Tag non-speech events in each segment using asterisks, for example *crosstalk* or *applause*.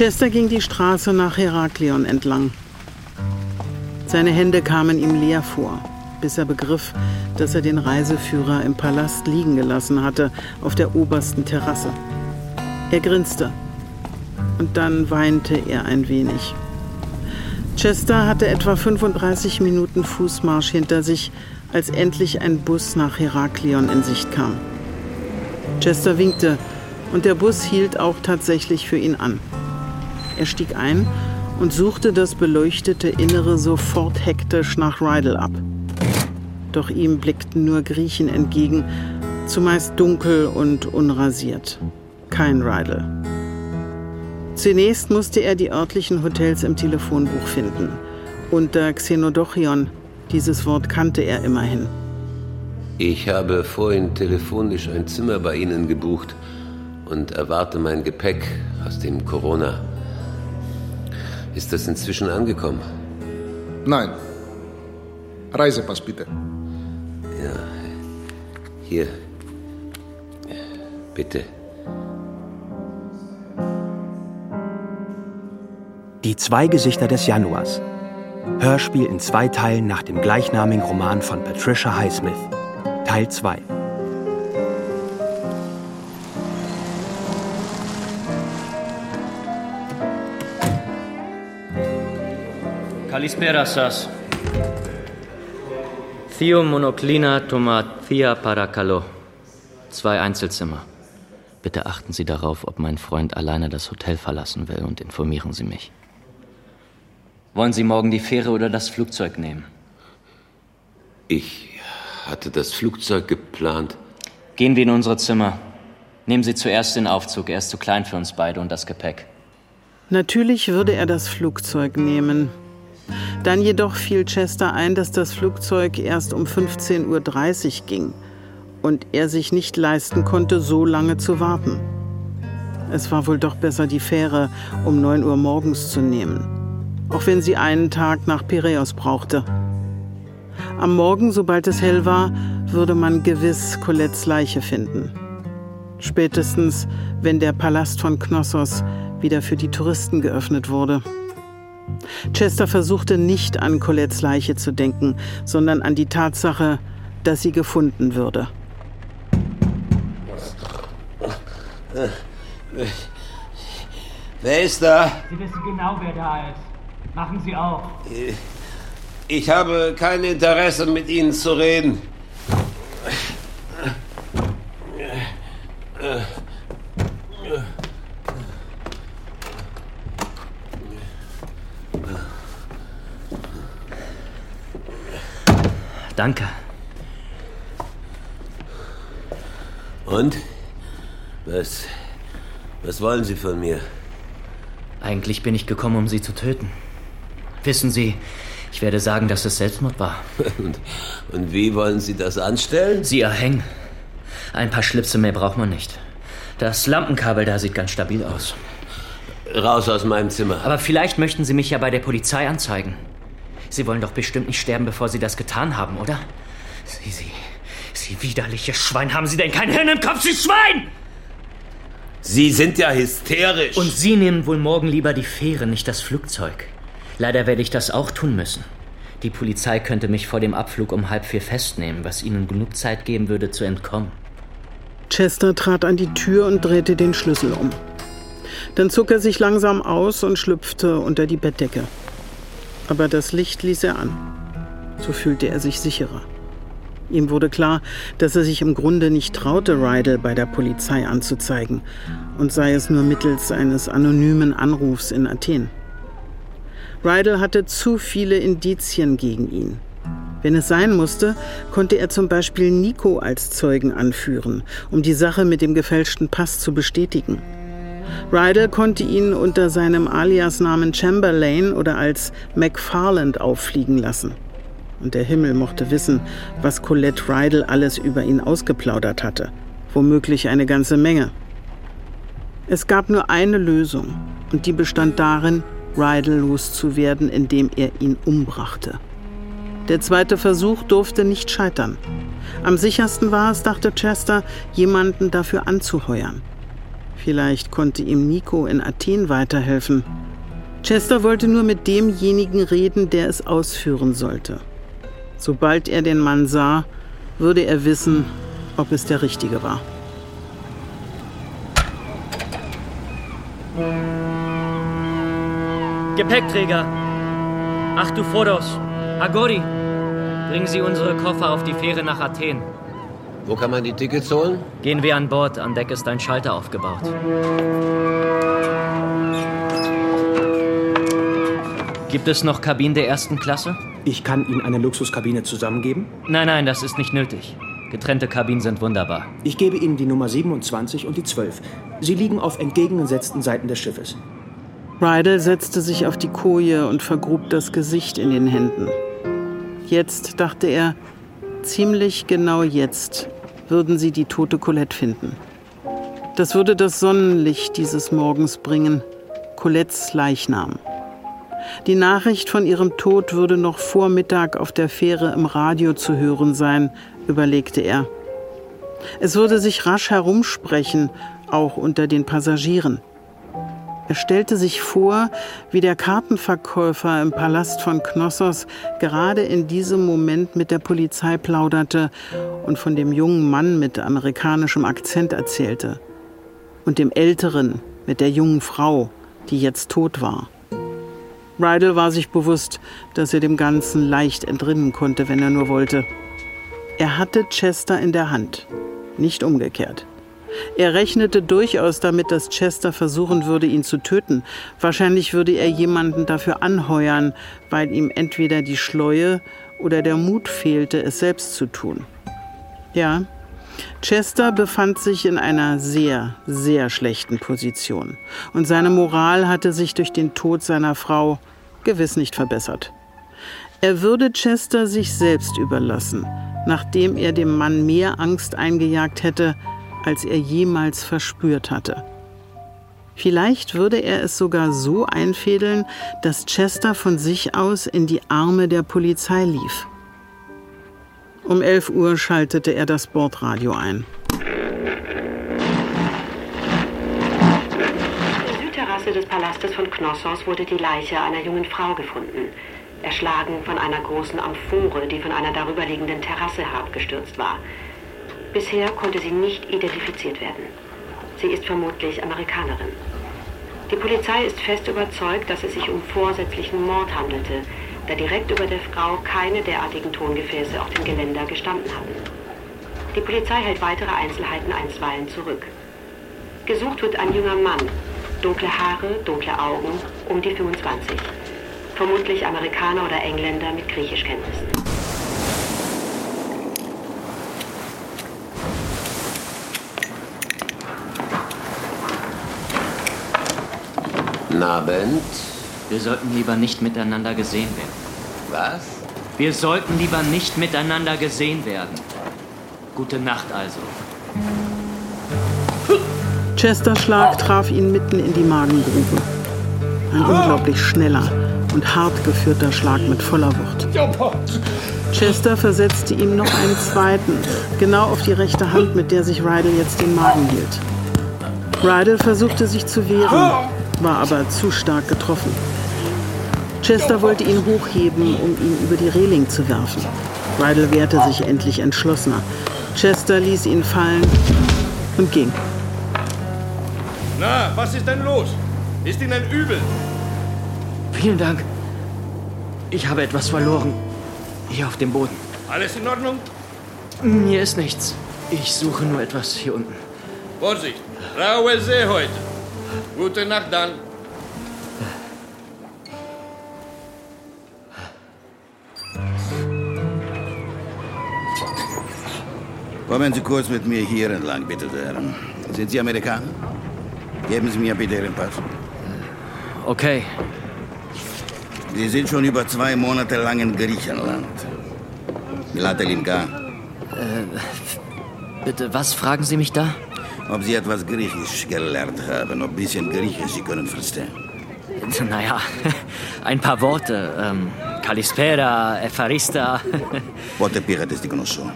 Chester ging die Straße nach Heraklion entlang. Seine Hände kamen ihm leer vor, bis er begriff, dass er den Reiseführer im Palast liegen gelassen hatte, auf der obersten Terrasse. Er grinste und dann weinte er ein wenig. Chester hatte etwa 35 Minuten Fußmarsch hinter sich, als endlich ein Bus nach Heraklion in Sicht kam. Chester winkte und der Bus hielt auch tatsächlich für ihn an. Er stieg ein und suchte das beleuchtete Innere sofort hektisch nach Rydell ab. Doch ihm blickten nur Griechen entgegen, zumeist dunkel und unrasiert. Kein Rydell. Zunächst musste er die örtlichen Hotels im Telefonbuch finden. Unter Xenodochion, dieses Wort kannte er immerhin. Ich habe vorhin telefonisch ein Zimmer bei Ihnen gebucht und erwarte mein Gepäck aus dem Corona. Ist das inzwischen angekommen? Nein. Reisepass bitte. Ja. Hier. Bitte. Die zwei Gesichter des Januars. Hörspiel in zwei Teilen nach dem gleichnamigen Roman von Patricia Highsmith. Teil 2. Kalispera sas. Theomonoklina tomathia paracalo. Zwei Einzelzimmer. Bitte achten Sie darauf, ob mein Freund alleine das Hotel verlassen will und informieren Sie mich. Wollen Sie morgen die Fähre oder das Flugzeug nehmen? Ich hatte das Flugzeug geplant. Gehen wir in unsere Zimmer. Nehmen Sie zuerst den Aufzug. Er ist zu klein für uns beide und das Gepäck. Natürlich würde er das Flugzeug nehmen. Dann jedoch fiel Chester ein, dass das Flugzeug erst um 15.30 Uhr ging und er sich nicht leisten konnte, so lange zu warten. Es war wohl doch besser, die Fähre um 9 Uhr morgens zu nehmen auch wenn sie einen Tag nach Piräus brauchte. Am Morgen, sobald es hell war, würde man gewiss Colettes Leiche finden. Spätestens, wenn der Palast von Knossos wieder für die Touristen geöffnet wurde. Chester versuchte nicht an Colettes Leiche zu denken, sondern an die Tatsache, dass sie gefunden würde. Wer ist da? Sie wissen genau, wer da ist. Machen Sie auch. Ich habe kein Interesse, mit Ihnen zu reden. Danke. Und? Was, was wollen Sie von mir? Eigentlich bin ich gekommen, um Sie zu töten. Wissen Sie, ich werde sagen, dass es Selbstmord war. *laughs* Und, und wie wollen Sie das anstellen? Sie erhängen. Ein paar Schlipse mehr braucht man nicht. Das Lampenkabel da sieht ganz stabil aus. Raus aus meinem Zimmer. Aber vielleicht möchten Sie mich ja bei der Polizei anzeigen. Sie wollen doch bestimmt nicht sterben, bevor Sie das getan haben, oder? Sie, Sie, Sie widerliche Schwein, haben Sie denn kein Hirn im Kopf, Sie Schwein! Sie sind ja hysterisch. Und Sie nehmen wohl morgen lieber die Fähre, nicht das Flugzeug. Leider werde ich das auch tun müssen. Die Polizei könnte mich vor dem Abflug um halb vier festnehmen, was ihnen genug Zeit geben würde, zu entkommen. Chester trat an die Tür und drehte den Schlüssel um. Dann zog er sich langsam aus und schlüpfte unter die Bettdecke. Aber das Licht ließ er an. So fühlte er sich sicherer. Ihm wurde klar, dass er sich im Grunde nicht traute, Rydell bei der Polizei anzuzeigen, und sei es nur mittels eines anonymen Anrufs in Athen. Rydell hatte zu viele Indizien gegen ihn. Wenn es sein musste, konnte er zum Beispiel Nico als Zeugen anführen, um die Sache mit dem gefälschten Pass zu bestätigen. Rydell konnte ihn unter seinem Aliasnamen Chamberlain oder als McFarland auffliegen lassen. Und der Himmel mochte wissen, was Colette Rydell alles über ihn ausgeplaudert hatte. Womöglich eine ganze Menge. Es gab nur eine Lösung, und die bestand darin, Rydell loszuwerden, indem er ihn umbrachte. Der zweite Versuch durfte nicht scheitern. Am sichersten war es, dachte Chester, jemanden dafür anzuheuern. Vielleicht konnte ihm Nico in Athen weiterhelfen. Chester wollte nur mit demjenigen reden, der es ausführen sollte. Sobald er den Mann sah, würde er wissen, ob es der richtige war. Gepäckträger. Ach du Fodos. Agori. Bringen Sie unsere Koffer auf die Fähre nach Athen. Wo kann man die Tickets holen? Gehen wir an Bord. An Deck ist ein Schalter aufgebaut. Gibt es noch Kabinen der ersten Klasse? Ich kann Ihnen eine Luxuskabine zusammengeben. Nein, nein, das ist nicht nötig. Getrennte Kabinen sind wunderbar. Ich gebe Ihnen die Nummer 27 und die 12. Sie liegen auf entgegengesetzten Seiten des Schiffes. Rydell setzte sich auf die Koje und vergrub das Gesicht in den Händen. Jetzt, dachte er, ziemlich genau jetzt würden sie die tote Colette finden. Das würde das Sonnenlicht dieses Morgens bringen, Colettes Leichnam. Die Nachricht von ihrem Tod würde noch vor Mittag auf der Fähre im Radio zu hören sein, überlegte er. Es würde sich rasch herumsprechen, auch unter den Passagieren. Er stellte sich vor, wie der Kartenverkäufer im Palast von Knossos gerade in diesem Moment mit der Polizei plauderte und von dem jungen Mann mit amerikanischem Akzent erzählte. Und dem Älteren mit der jungen Frau, die jetzt tot war. Rydell war sich bewusst, dass er dem Ganzen leicht entrinnen konnte, wenn er nur wollte. Er hatte Chester in der Hand, nicht umgekehrt. Er rechnete durchaus damit, dass Chester versuchen würde, ihn zu töten. Wahrscheinlich würde er jemanden dafür anheuern, weil ihm entweder die Schleue oder der Mut fehlte, es selbst zu tun. Ja, Chester befand sich in einer sehr, sehr schlechten Position und seine Moral hatte sich durch den Tod seiner Frau gewiss nicht verbessert. Er würde Chester sich selbst überlassen, nachdem er dem Mann mehr Angst eingejagt hätte, als er jemals verspürt hatte. Vielleicht würde er es sogar so einfädeln, dass Chester von sich aus in die Arme der Polizei lief. Um 11 Uhr schaltete er das Bordradio ein. Terrasse des Palastes von Knossos wurde die Leiche einer jungen Frau gefunden, erschlagen von einer großen Amphore, die von einer darüberliegenden Terrasse herabgestürzt war. Bisher konnte sie nicht identifiziert werden. Sie ist vermutlich Amerikanerin. Die Polizei ist fest überzeugt, dass es sich um vorsätzlichen Mord handelte, da direkt über der Frau keine derartigen Tongefäße auf dem Geländer gestanden hatten. Die Polizei hält weitere Einzelheiten einstweilen zurück. Gesucht wird ein junger Mann, dunkle Haare, dunkle Augen, um die 25. Vermutlich Amerikaner oder Engländer mit Griechischkenntnissen. Guten Abend. Wir sollten lieber nicht miteinander gesehen werden. Was? Wir sollten lieber nicht miteinander gesehen werden. Gute Nacht also. Chesters Schlag traf ihn mitten in die Magengrube. Ein unglaublich schneller und hart geführter Schlag mit voller Wucht. Chester versetzte ihm noch einen zweiten, genau auf die rechte Hand, mit der sich Rydell jetzt den Magen hielt. Rydell versuchte sich zu wehren, war aber zu stark getroffen. Chester wollte ihn hochheben, um ihn über die Reling zu werfen. Rydell wehrte sich endlich entschlossener. Chester ließ ihn fallen und ging. Na, was ist denn los? Ist Ihnen übel? Vielen Dank. Ich habe etwas verloren. Hier auf dem Boden. Alles in Ordnung? Mir ist nichts. Ich suche nur etwas hier unten. Vorsicht, raue See heute. Gute Nacht dann. Kommen Sie kurz mit mir hier entlang, bitte sehr. Sind Sie Amerikaner? Geben Sie mir bitte Ihren Pass. Okay. Sie sind schon über zwei Monate lang in Griechenland. Latelinka, Bitte, was fragen Sie mich da? ob sie etwas Griechisch gelernt haben, ob ein bisschen Griechisch sie können verstehen. Naja, ein paar Worte. Ähm, Kalispera, Epharista. Worte Pirates, die conosco. Ähm,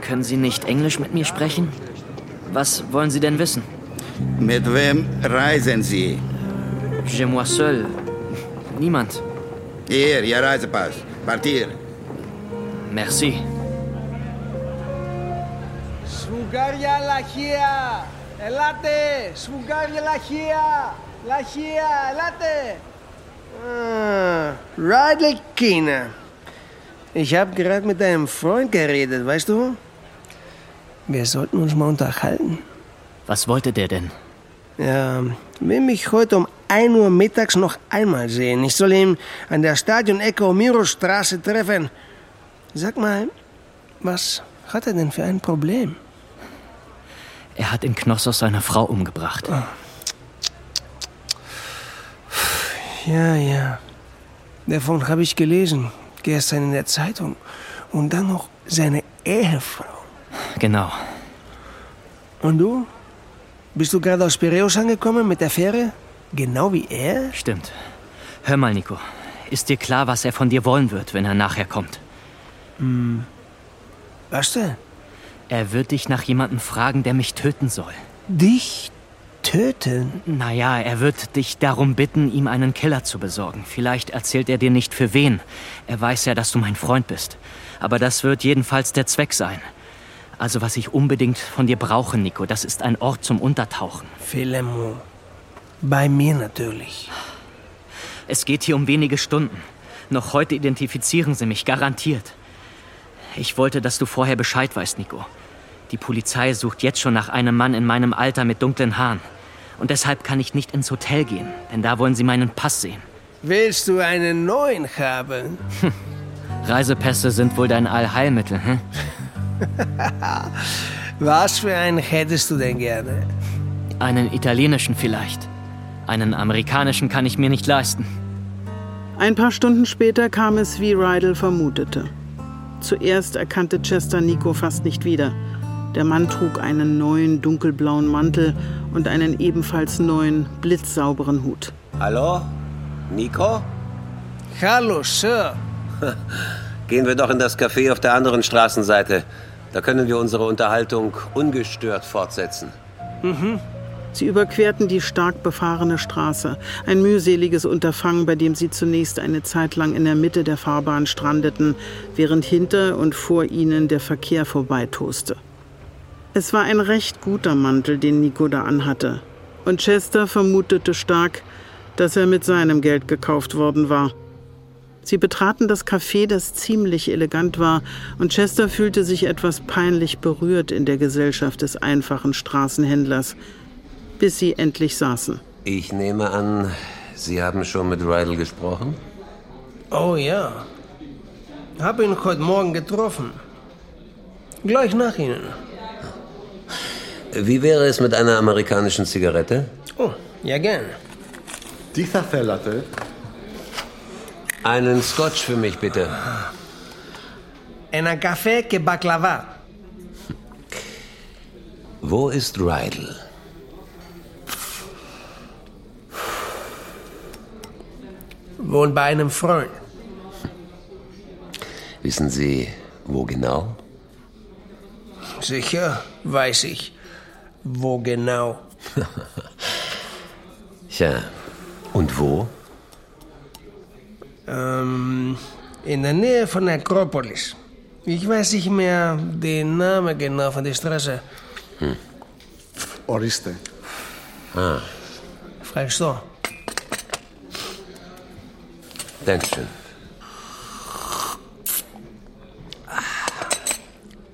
können Sie nicht Englisch mit mir sprechen? Was wollen Sie denn wissen? Mit wem reisen Sie? Je moi seul. Niemand. Hier, Ihr Reisepass. Partir. Merci. Σφουγγάρια λαχεία! Ελάτε! Σφουγγάρια λαχεία! Λαχεία, ελάτε! Ah, Ridley Keener. Ich habe gerade mit deinem Freund geredet, weißt du? Wir sollten uns mal unterhalten. Was wollte der denn? Ja, will mich heute um 1 Uhr mittags noch einmal sehen. Ich soll ihn an der Stadion-Ecke Omiro-Straße treffen. Sag mal, was hat er denn für ein Problem? Er hat in Knossos seine Frau umgebracht. Ja, ja. Davon habe ich gelesen. Gestern in der Zeitung. Und dann noch seine Ehefrau. Genau. Und du? Bist du gerade aus Piräus angekommen mit der Fähre? Genau wie er? Stimmt. Hör mal, Nico. Ist dir klar, was er von dir wollen wird, wenn er nachher kommt? Hm. Was denn? Er wird dich nach jemandem fragen, der mich töten soll. Dich töten? Naja, er wird dich darum bitten, ihm einen Killer zu besorgen. Vielleicht erzählt er dir nicht für wen. Er weiß ja, dass du mein Freund bist. Aber das wird jedenfalls der Zweck sein. Also was ich unbedingt von dir brauche, Nico, das ist ein Ort zum Untertauchen. Philemon. Bei mir natürlich. Es geht hier um wenige Stunden. Noch heute identifizieren sie mich, garantiert. Ich wollte, dass du vorher Bescheid weißt, Nico. Die Polizei sucht jetzt schon nach einem Mann in meinem Alter mit dunklen Haaren. Und deshalb kann ich nicht ins Hotel gehen, denn da wollen sie meinen Pass sehen. Willst du einen neuen haben? Reisepässe sind wohl dein Allheilmittel, hm? *laughs* Was für einen hättest du denn gerne? Einen italienischen vielleicht. Einen amerikanischen kann ich mir nicht leisten. Ein paar Stunden später kam es, wie Rydell vermutete. Zuerst erkannte Chester Nico fast nicht wieder. Der Mann trug einen neuen dunkelblauen Mantel und einen ebenfalls neuen, blitzsauberen Hut. Hallo? Nico? Hallo, Sir. *laughs* Gehen wir doch in das Café auf der anderen Straßenseite. Da können wir unsere Unterhaltung ungestört fortsetzen. Mhm. Sie überquerten die stark befahrene Straße. Ein mühseliges Unterfangen, bei dem sie zunächst eine Zeit lang in der Mitte der Fahrbahn strandeten, während hinter und vor ihnen der Verkehr vorbeitoste. Es war ein recht guter Mantel, den Nico da anhatte. Und Chester vermutete stark, dass er mit seinem Geld gekauft worden war. Sie betraten das Café, das ziemlich elegant war, und Chester fühlte sich etwas peinlich berührt in der Gesellschaft des einfachen Straßenhändlers, bis sie endlich saßen. Ich nehme an, Sie haben schon mit Rydell gesprochen? Oh ja. Habe ihn heute Morgen getroffen. Gleich nach Ihnen. Wie wäre es mit einer amerikanischen Zigarette? Oh, ja gern. Die Latte. Einen Scotch für mich bitte. Einen Kaffee que baklava. Wo ist Rydell? Wohnt bei einem Freund. Wissen Sie, wo genau? Sicher weiß ich, wo genau. *laughs* Tja, und wo? Ähm, in der Nähe von Akropolis. Ich weiß nicht mehr den Namen genau von der Straße. Hm. Ορίστε. Ah, Ευχαριστώ. Dankeschön.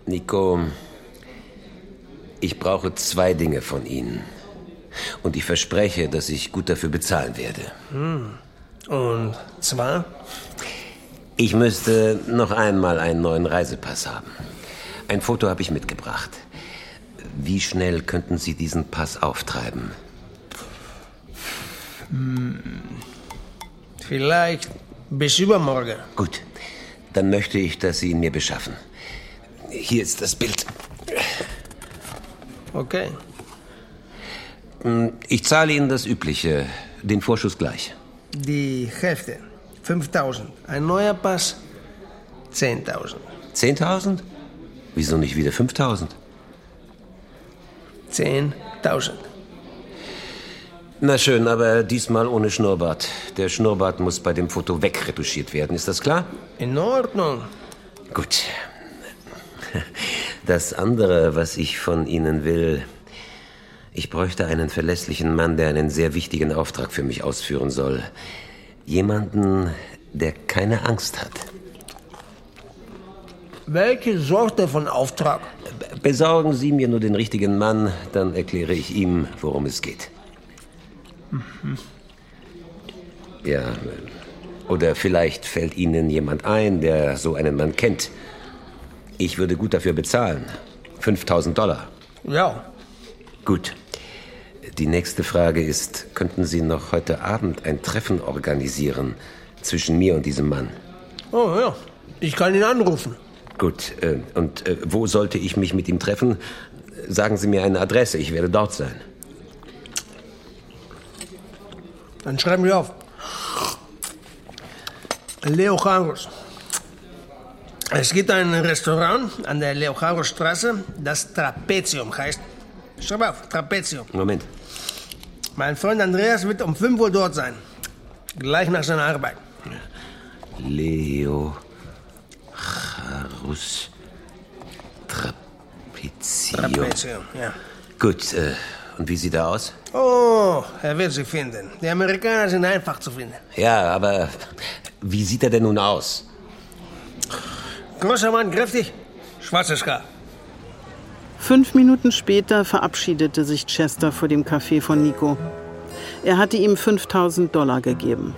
Nico, ich brauche zwei Dinge von Ihnen. Und ich verspreche, dass ich gut dafür bezahlen werde. Hm. Und zwar? Ich müsste noch einmal einen neuen Reisepass haben. Ein Foto habe ich mitgebracht. Wie schnell könnten Sie diesen Pass auftreiben? Hm. Vielleicht bis übermorgen. Gut, dann möchte ich, dass Sie ihn mir beschaffen. Hier ist das Bild. Okay. Ich zahle Ihnen das Übliche, den Vorschuss gleich. Die Hälfte. 5000. Ein neuer Pass. 10.000. 10.000? Wieso nicht wieder 5.000? 10.000. Na schön, aber diesmal ohne Schnurrbart. Der Schnurrbart muss bei dem Foto wegretuschiert werden, ist das klar? In Ordnung. Gut. Das andere, was ich von Ihnen will, ich bräuchte einen verlässlichen Mann, der einen sehr wichtigen Auftrag für mich ausführen soll. Jemanden, der keine Angst hat. Welche Sorte von Auftrag? Besorgen Sie mir nur den richtigen Mann, dann erkläre ich ihm, worum es geht. Mhm. Ja, oder vielleicht fällt Ihnen jemand ein, der so einen Mann kennt. Ich würde gut dafür bezahlen. 5000 Dollar. Ja. Gut. Die nächste Frage ist, könnten Sie noch heute Abend ein Treffen organisieren zwischen mir und diesem Mann? Oh ja, ich kann ihn anrufen. Gut, äh, und äh, wo sollte ich mich mit ihm treffen? Sagen Sie mir eine Adresse, ich werde dort sein. Dann schreiben wir auf. Leo Jaros. Es gibt ein Restaurant an der Leo Jaros Straße, das Trapezium heißt. Schreib auf, Trapezium. Moment. Mein Freund Andreas wird um 5 Uhr dort sein. Gleich nach seiner Arbeit. Leo Charus Trapezium. Trapezium, ja. Gut, äh, und wie sieht er aus? Oh, er wird sie finden. Die Amerikaner sind einfach zu finden. Ja, aber wie sieht er denn nun aus? Großer Mann, kräftig, schwarzes Haar. Fünf Minuten später verabschiedete sich Chester vor dem Café von Nico. Er hatte ihm 5000 Dollar gegeben.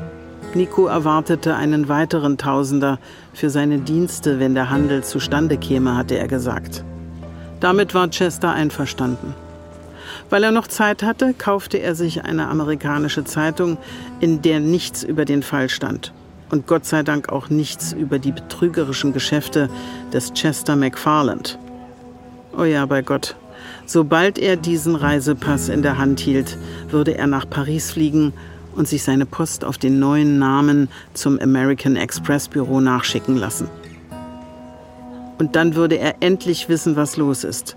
Nico erwartete einen weiteren Tausender für seine Dienste, wenn der Handel zustande käme, hatte er gesagt. Damit war Chester einverstanden. Weil er noch Zeit hatte, kaufte er sich eine amerikanische Zeitung, in der nichts über den Fall stand. Und Gott sei Dank auch nichts über die betrügerischen Geschäfte des Chester McFarland. Oh ja, bei Gott. Sobald er diesen Reisepass in der Hand hielt, würde er nach Paris fliegen und sich seine Post auf den neuen Namen zum American Express Büro nachschicken lassen. Und dann würde er endlich wissen, was los ist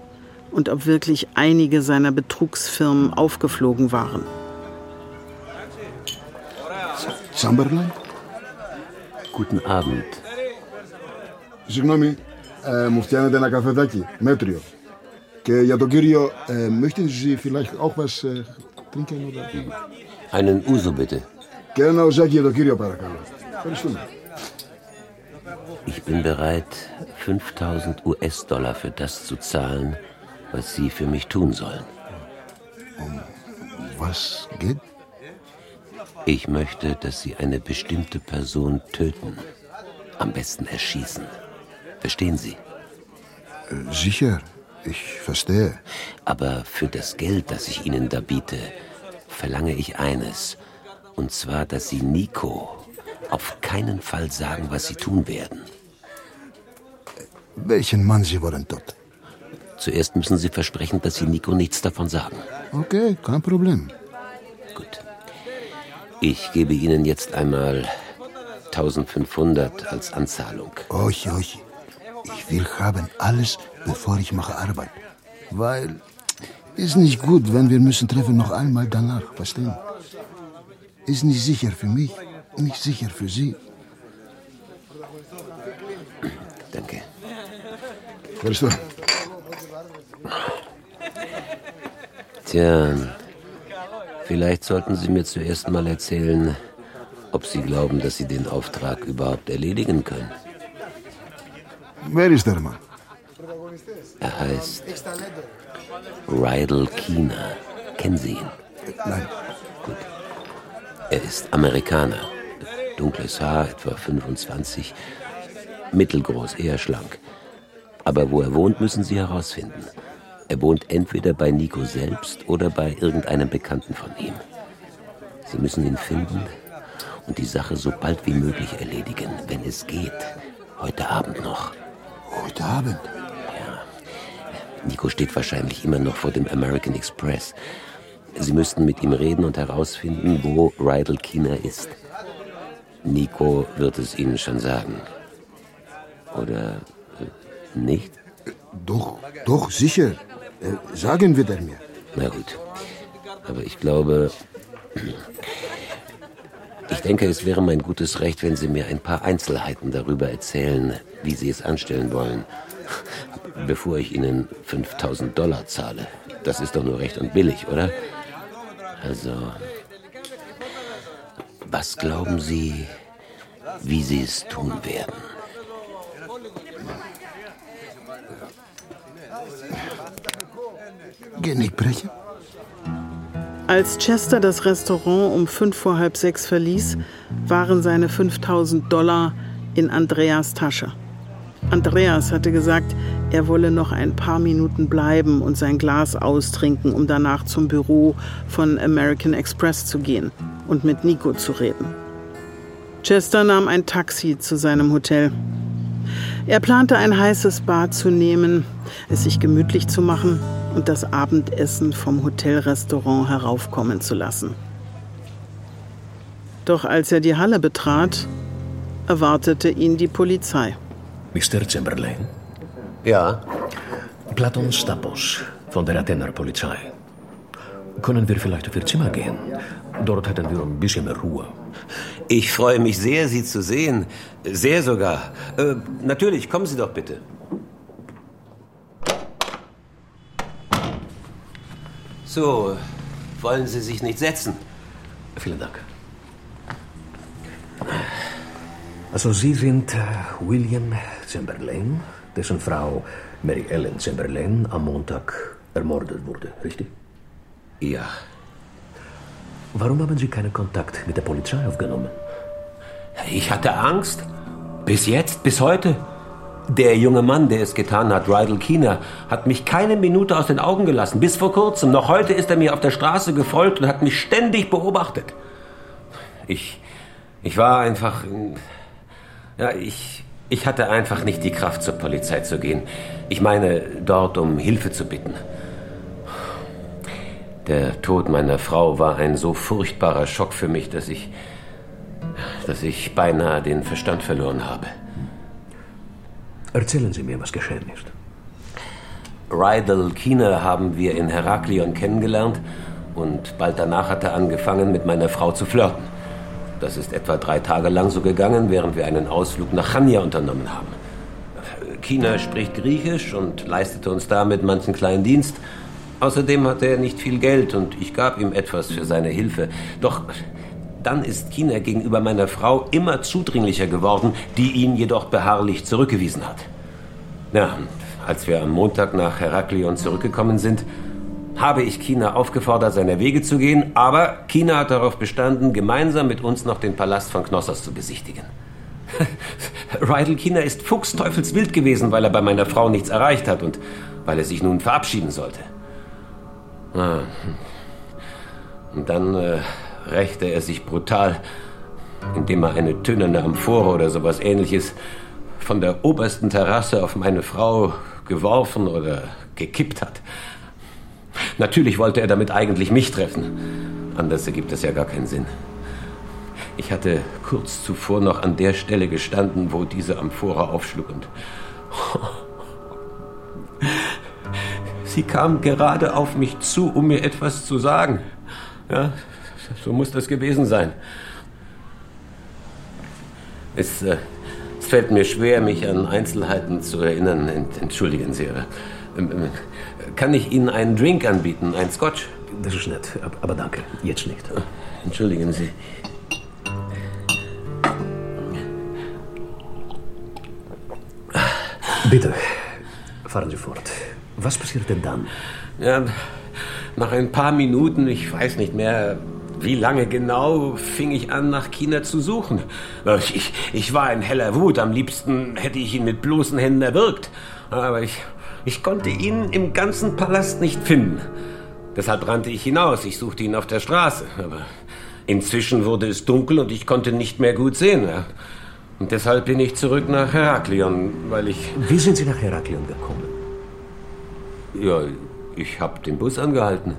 und ob wirklich einige seiner Betrugsfirmen aufgeflogen waren. Chamberlain? Guten Abend. Συγγνώμη, ε, μου φτιάνετε ένα καφεδάκι, μέτριο. Και για τον κύριο, ε, möchten Sie vielleicht auch was äh, trinken oder? Einen Uso bitte. Και ένα οζάκι για τον κύριο παρακαλώ. Ευχαριστούμε. Ich bin bereit, 5000 US-Dollar für das zu zahlen, was Sie für mich tun sollen. Um was geht? Ich möchte, dass Sie eine bestimmte Person töten. Am besten erschießen. Verstehen Sie? Äh, sicher, ich verstehe. Aber für das Geld, das ich Ihnen da biete, verlange ich eines. Und zwar, dass Sie Nico auf keinen Fall sagen, was Sie tun werden. Welchen Mann Sie wollen tot? Zuerst müssen Sie versprechen, dass Sie Nico nichts davon sagen. Okay, kein Problem. Gut. Ich gebe Ihnen jetzt einmal 1500 als Anzahlung. Ochi, ochi. Ich will haben alles, bevor ich mache Arbeit. Weil ist nicht gut, wenn wir müssen treffen noch einmal danach, verstehen? Ist nicht sicher für mich, nicht sicher für Sie. Danke. Verstanden. Tja, vielleicht sollten Sie mir zuerst mal erzählen, ob Sie glauben, dass Sie den Auftrag überhaupt erledigen können. Wer ist der Mann? Er heißt Rydell Keener. Kennen Sie ihn? Nein. Gut. Er ist Amerikaner. Dunkles Haar, etwa 25. Mittelgroß, eher schlank. Aber wo er wohnt, müssen Sie herausfinden. Er wohnt entweder bei Nico selbst oder bei irgendeinem Bekannten von ihm. Sie müssen ihn finden und die Sache so bald wie möglich erledigen, wenn es geht. Heute Abend noch. Heute Abend? Nico steht wahrscheinlich immer noch vor dem American Express. Sie müssten mit ihm reden und herausfinden, wo Rydell Keener ist. Nico wird es Ihnen schon sagen. Oder äh, nicht? Doch, doch, sicher. Äh, sagen wird er mir. Na gut. Aber ich glaube, ich denke, es wäre mein gutes Recht, wenn Sie mir ein paar Einzelheiten darüber erzählen, wie Sie es anstellen wollen, bevor ich Ihnen 5000 Dollar zahle. Das ist doch nur recht und billig, oder? Also, was glauben Sie, wie Sie es tun werden? Genickbrecher? Als Chester das Restaurant um fünf vor halb sechs verließ, waren seine 5000 Dollar in Andreas Tasche. Andreas hatte gesagt, er wolle noch ein paar Minuten bleiben und sein Glas austrinken, um danach zum Büro von American Express zu gehen und mit Nico zu reden. Chester nahm ein Taxi zu seinem Hotel. Er plante ein heißes Bad zu nehmen, es sich gemütlich zu machen und das Abendessen vom Hotelrestaurant heraufkommen zu lassen. Doch als er die Halle betrat, erwartete ihn die Polizei. Mr. Chamberlain? Ja? Platon Stapos von der Athener Polizei. Können wir vielleicht auf Ihr Zimmer gehen? Dort hätten wir ein bisschen mehr Ruhe. Ich freue mich sehr, Sie zu sehen. Sehr sogar. Äh, natürlich, kommen Sie doch bitte. So, wollen Sie sich nicht setzen? Vielen Dank. Also Sie sind äh, William Chamberlain, dessen Frau Mary Ellen Chamberlain am Montag ermordet wurde, richtig? Ja. Warum haben Sie keinen Kontakt mit der Polizei aufgenommen? Ich hatte Angst. Bis jetzt, bis heute. Der junge Mann, der es getan hat, Rydell Keener, hat mich keine Minute aus den Augen gelassen, bis vor kurzem. Noch heute ist er mir auf der Straße gefolgt und hat mich ständig beobachtet. Ich, ich war einfach, ja, ich, ich hatte einfach nicht die Kraft, zur Polizei zu gehen. Ich meine, dort um Hilfe zu bitten. Der Tod meiner Frau war ein so furchtbarer Schock für mich, dass ich, dass ich beinahe den Verstand verloren habe. Erzählen Sie mir, was geschehen ist. Rydell Keener haben wir in Heraklion kennengelernt und bald danach hat er angefangen, mit meiner Frau zu flirten. Das ist etwa drei Tage lang so gegangen, während wir einen Ausflug nach Chania unternommen haben. Keener spricht Griechisch und leistete uns damit manchen kleinen Dienst. Außerdem hatte er nicht viel Geld und ich gab ihm etwas für seine Hilfe. Doch dann ist Kina gegenüber meiner Frau immer zudringlicher geworden, die ihn jedoch beharrlich zurückgewiesen hat. Ja, als wir am Montag nach Heraklion zurückgekommen sind, habe ich Kina aufgefordert, seine Wege zu gehen, aber Kina hat darauf bestanden, gemeinsam mit uns noch den Palast von Knossos zu besichtigen. *laughs* Rydell Kina ist fuchsteufelswild gewesen, weil er bei meiner Frau nichts erreicht hat und weil er sich nun verabschieden sollte. Ah. Und dann äh, rächte er sich brutal, indem er eine tönerne Amphore oder sowas ähnliches von der obersten Terrasse auf meine Frau geworfen oder gekippt hat. Natürlich wollte er damit eigentlich mich treffen. Anders ergibt es ja gar keinen Sinn. Ich hatte kurz zuvor noch an der Stelle gestanden, wo diese Amphore aufschlug und *laughs* sie kam gerade auf mich zu, um mir etwas zu sagen. Ja, so muss das gewesen sein. Es, äh, es fällt mir schwer, mich an Einzelheiten zu erinnern. Entschuldigen Sie. Ähm, ähm, kann ich Ihnen einen Drink anbieten, ein Scotch? Das ist nett, aber danke, jetzt nicht. Entschuldigen Sie. Bitte, fahren Sie fort. Was passiert denn dann? Ja, nach ein paar Minuten, ich weiß nicht mehr, wie lange genau fing ich an, nach China zu suchen? Ich, ich war in heller Wut. Am liebsten hätte ich ihn mit bloßen Händen erwürgt. Aber ich, ich konnte ihn im ganzen Palast nicht finden. Deshalb rannte ich hinaus. Ich suchte ihn auf der Straße. Aber inzwischen wurde es dunkel und ich konnte nicht mehr gut sehen. Und deshalb bin ich zurück nach Heraklion, weil ich. Wie sind Sie nach Heraklion gekommen? Ja, ich habe den Bus angehalten.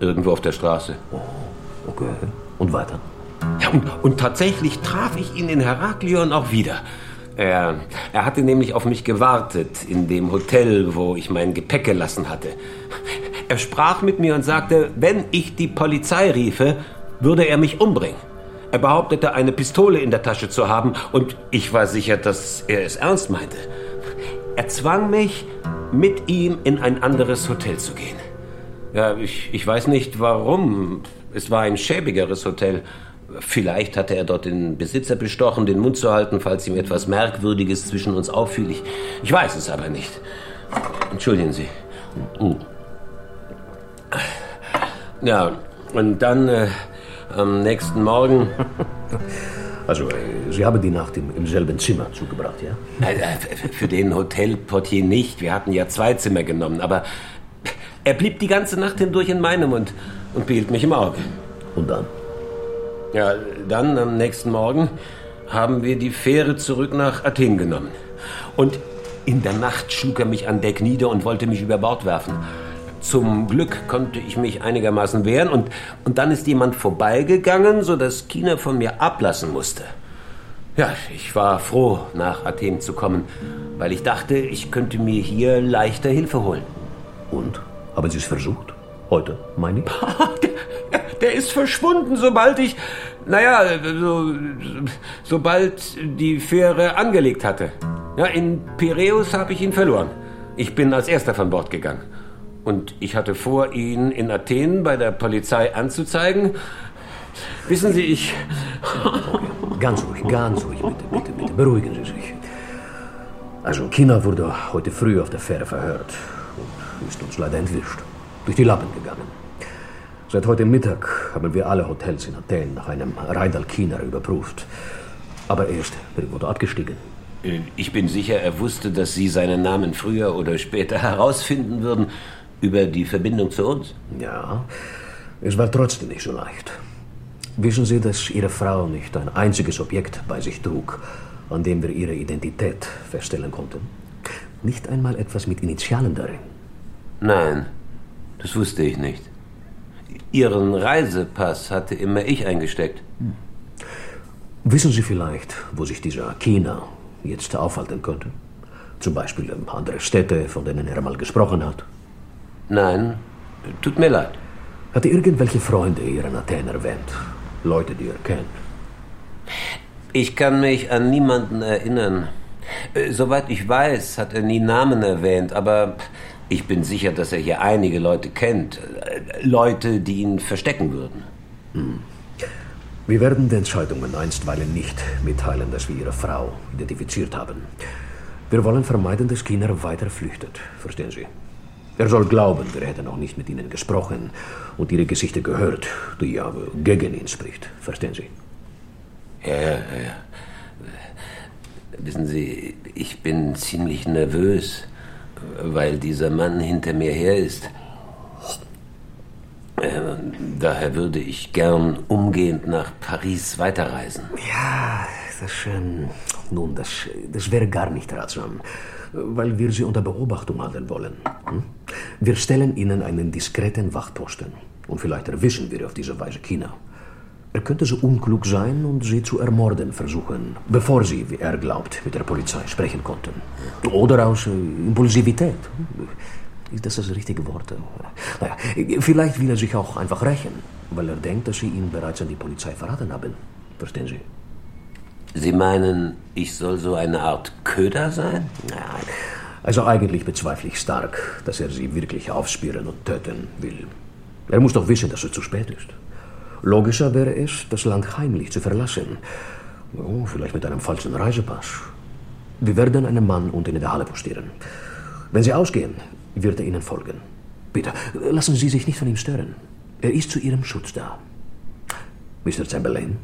Irgendwo auf der Straße. Oh. Okay. Und weiter? Ja, und, und tatsächlich traf ich ihn in Heraklion auch wieder. Er, er hatte nämlich auf mich gewartet in dem Hotel, wo ich mein Gepäck gelassen hatte. Er sprach mit mir und sagte, wenn ich die Polizei riefe, würde er mich umbringen. Er behauptete, eine Pistole in der Tasche zu haben und ich war sicher, dass er es ernst meinte. Er zwang mich, mit ihm in ein anderes Hotel zu gehen. Ja, ich, ich weiß nicht warum. Es war ein schäbigeres Hotel. Vielleicht hatte er dort den Besitzer bestochen, den Mund zu halten, falls ihm etwas Merkwürdiges zwischen uns auffiel. Ich, ich weiß es aber nicht. Entschuldigen Sie. Uh. Ja, und dann äh, am nächsten Morgen. *laughs* Also, äh, Sie haben die Nacht im, im selben Zimmer zugebracht, ja? Äh, äh, für den Hotelportier nicht. Wir hatten ja zwei Zimmer genommen. Aber er blieb die ganze Nacht hindurch in meinem und, und behielt mich im Auge. Und dann? Ja, dann am nächsten Morgen haben wir die Fähre zurück nach Athen genommen. Und in der Nacht schlug er mich an Deck nieder und wollte mich über Bord werfen. Zum Glück konnte ich mich einigermaßen wehren und, und dann ist jemand vorbeigegangen, sodass Kina von mir ablassen musste. Ja, ich war froh, nach Athen zu kommen, weil ich dachte, ich könnte mir hier leichter Hilfe holen. Und? Haben Sie es versucht? Heute, meine ich? *laughs* der, der ist verschwunden, sobald ich, naja, so, sobald die Fähre angelegt hatte. Ja, in Piräus habe ich ihn verloren. Ich bin als erster von Bord gegangen. Und ich hatte vor, ihn in Athen bei der Polizei anzuzeigen. Wissen Sie, ich. Ganz ruhig, ganz ruhig, bitte, bitte, bitte. Beruhigen Sie sich. Also, Kina wurde heute früh auf der Fähre verhört ist uns leider entwischt. Durch die Lappen gegangen. Seit heute Mittag haben wir alle Hotels in Athen nach einem Reidal Kina überprüft. Aber er ist irgendwo abgestiegen. Äh, ich bin sicher, er wusste, dass Sie seinen Namen früher oder später *laughs* herausfinden würden über die Verbindung zu uns. Ja, es war trotzdem nicht so leicht. Wissen Sie, dass Ihre Frau nicht ein einziges Objekt bei sich trug, an dem wir ihre Identität feststellen konnten? Nicht einmal etwas mit Initialen darin? Nein, das wusste ich nicht. Ihren Reisepass hatte immer ich eingesteckt. Hm. Wissen Sie vielleicht, wo sich dieser China jetzt aufhalten könnte? Zum Beispiel andere Städte, von denen er mal gesprochen hat? Nein, tut mir leid. Hat er irgendwelche Freunde hier in Athen erwähnt? Leute, die er kennt? Ich kann mich an niemanden erinnern. Äh, soweit ich weiß, hat er nie Namen erwähnt, aber ich bin sicher, dass er hier einige Leute kennt. Äh, Leute, die ihn verstecken würden. Hm. Wir werden den Zeitungen einstweilen nicht mitteilen, dass wir Ihre Frau identifiziert haben. Wir wollen vermeiden, dass Kinder weiter flüchtet. Verstehen Sie? Er soll glauben, wir hätten noch nicht mit Ihnen gesprochen und Ihre Geschichte gehört, die ja gegen ihn spricht. Verstehen Sie? Ja, ja, ja. Wissen Sie, ich bin ziemlich nervös, weil dieser Mann hinter mir her ist. Äh, daher würde ich gern umgehend nach Paris weiterreisen. Ja, das, ähm, nun, das, das wäre gar nicht ratsam, weil wir Sie unter Beobachtung halten wollen. Hm? Wir stellen Ihnen einen diskreten Wachposten und vielleicht erwischen wir auf diese Weise China. Er könnte so unklug sein und Sie zu ermorden versuchen, bevor Sie, wie er glaubt, mit der Polizei sprechen konnten. Oder aus äh, Impulsivität. Ist das das richtige Wort? Naja, vielleicht will er sich auch einfach rächen, weil er denkt, dass Sie ihn bereits an die Polizei verraten haben. Verstehen Sie? Sie meinen, ich soll so eine Art Köder sein? Nein. Also eigentlich bezweifle ich stark, dass er Sie wirklich aufspüren und töten will. Er muss doch wissen, dass es zu spät ist. Logischer wäre es, das Land heimlich zu verlassen. Oh, vielleicht mit einem falschen Reisepass. Wir werden einen Mann unten in der Halle postieren. Wenn Sie ausgehen, wird er Ihnen folgen. Bitte, lassen Sie sich nicht von ihm stören. Er ist zu Ihrem Schutz da. Mr. Chamberlain,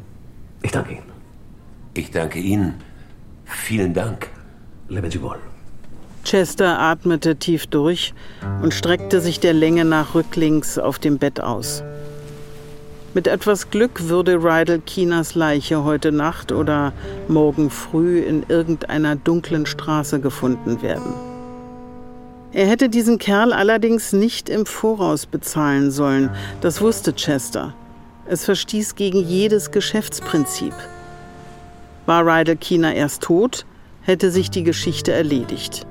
ich danke Ihnen. Ich danke Ihnen. Vielen Dank. Leben Sie wohl. Chester atmete tief durch und streckte sich der Länge nach rücklings auf dem Bett aus. Mit etwas Glück würde Rydal Kinas Leiche heute Nacht oder morgen früh in irgendeiner dunklen Straße gefunden werden. Er hätte diesen Kerl allerdings nicht im Voraus bezahlen sollen, das wusste Chester. Es verstieß gegen jedes Geschäftsprinzip. War Rydal Kina erst tot, hätte sich die Geschichte erledigt.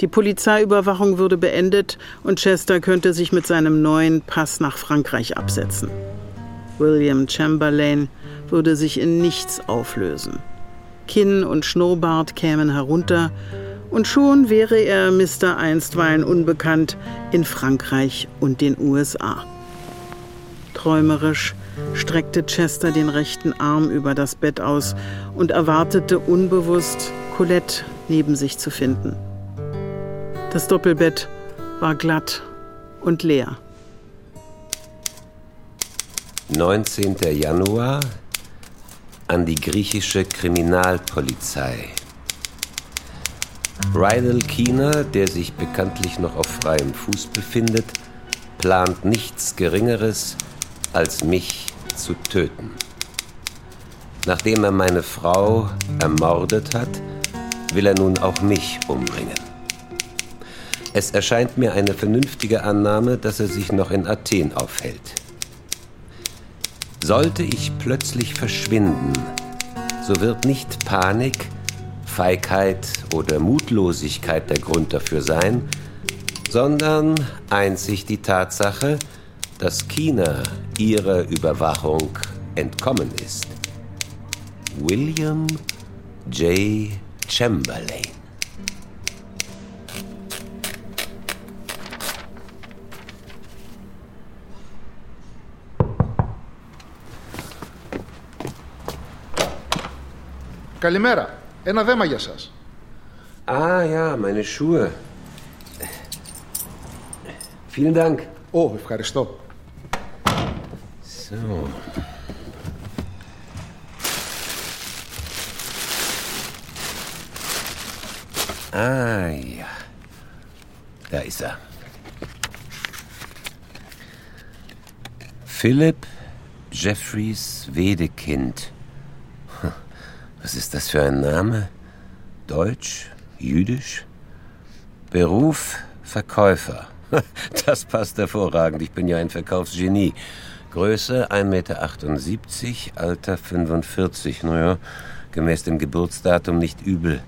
Die Polizeiüberwachung würde beendet und Chester könnte sich mit seinem neuen Pass nach Frankreich absetzen. William Chamberlain würde sich in nichts auflösen. Kinn und Schnurrbart kämen herunter und schon wäre er Mr. einstweilen unbekannt in Frankreich und den USA. Träumerisch streckte Chester den rechten Arm über das Bett aus und erwartete unbewusst, Colette neben sich zu finden. Das Doppelbett war glatt und leer. 19. Januar an die griechische Kriminalpolizei. Rydell Keener, der sich bekanntlich noch auf freiem Fuß befindet, plant nichts Geringeres, als mich zu töten. Nachdem er meine Frau ermordet hat, will er nun auch mich umbringen. Es erscheint mir eine vernünftige Annahme, dass er sich noch in Athen aufhält. Sollte ich plötzlich verschwinden, so wird nicht Panik, Feigheit oder Mutlosigkeit der Grund dafür sein, sondern einzig die Tatsache, dass China ihrer Überwachung entkommen ist. William J. Chamberlain. Καλημέρα. Ένα δέμα για σας. Ah ja, meine Schuhe. Vielen Dank. Ω, ευχαριστώ. So. Ah ja. Da ist er. Philipp Jeffries Wedekind. Was ist das für ein Name? Deutsch? Jüdisch? Beruf? Verkäufer. *laughs* Das passt hervorragend. Ich bin ja ein Verkaufsgenie. Größe 1,78 Meter, Alter 45. Naja, gemäß dem Geburtsdatum nicht übel.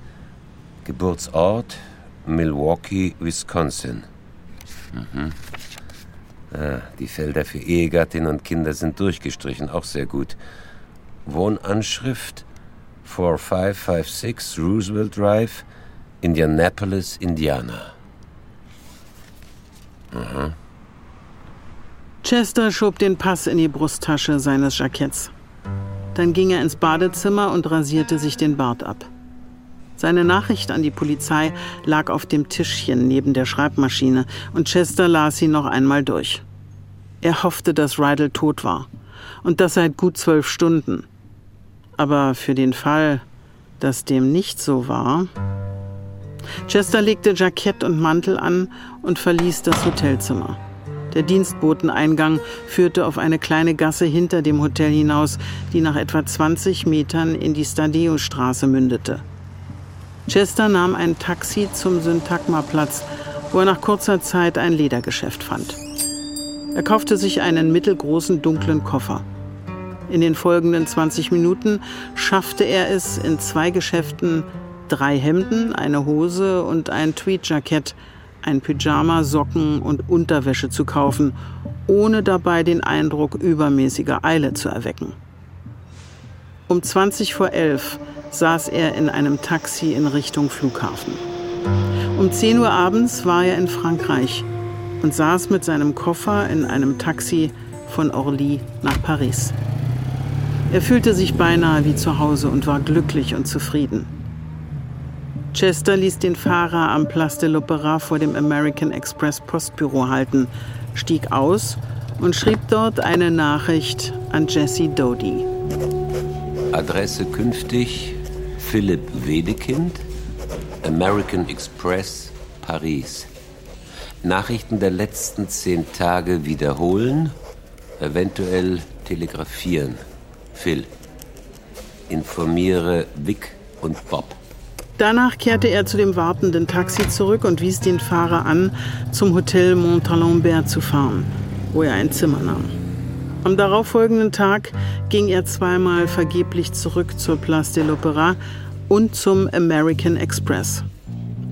Geburtsort Milwaukee, Wisconsin. Mhm. Ah, die Felder für Ehegattin und Kinder sind durchgestrichen, auch sehr gut. Wohnanschrift 4556 Roosevelt Drive, Indianapolis, Indiana. Aha. Chester schob den Pass in die Brusttasche seines Jacketts. Dann ging er ins Badezimmer und rasierte sich den Bart ab. Seine Nachricht an die Polizei lag auf dem Tischchen neben der Schreibmaschine und Chester las sie noch einmal durch. Er hoffte, dass Rydell tot war. Und das seit gut zwölf Stunden. Aber für den Fall, dass dem nicht so war. Chester legte Jackett und Mantel an und verließ das Hotelzimmer. Der Dienstboteneingang führte auf eine kleine Gasse hinter dem Hotel hinaus, die nach etwa 20 Metern in die Stadeo-Straße mündete. Chester nahm ein Taxi zum Syntagma-Platz, wo er nach kurzer Zeit ein Ledergeschäft fand. Er kaufte sich einen mittelgroßen dunklen Koffer. In den folgenden 20 Minuten schaffte er es in zwei Geschäften drei Hemden, eine Hose und ein Tweedjackett ein Pyjama, Socken und Unterwäsche zu kaufen, ohne dabei den Eindruck übermäßiger Eile zu erwecken. Um 20 vor 11 saß er in einem Taxi in Richtung Flughafen. Um 10 Uhr abends war er in Frankreich und saß mit seinem Koffer in einem Taxi von Orly nach Paris. Er fühlte sich beinahe wie zu Hause und war glücklich und zufrieden. Chester ließ den Fahrer am Place de l'Opéra vor dem American Express Postbüro halten, stieg aus und schrieb dort eine Nachricht an Jesse Doty. Adresse künftig Philipp Wedekind, American Express, Paris. Nachrichten der letzten zehn Tage wiederholen, eventuell telegrafieren. Phil. Informiere Vic und Bob. Danach kehrte er zu dem wartenden Taxi zurück und wies den Fahrer an, zum Hotel Montalembert zu fahren, wo er ein Zimmer nahm. Am darauffolgenden Tag ging er zweimal vergeblich zurück zur Place de l'Opéra und zum American Express.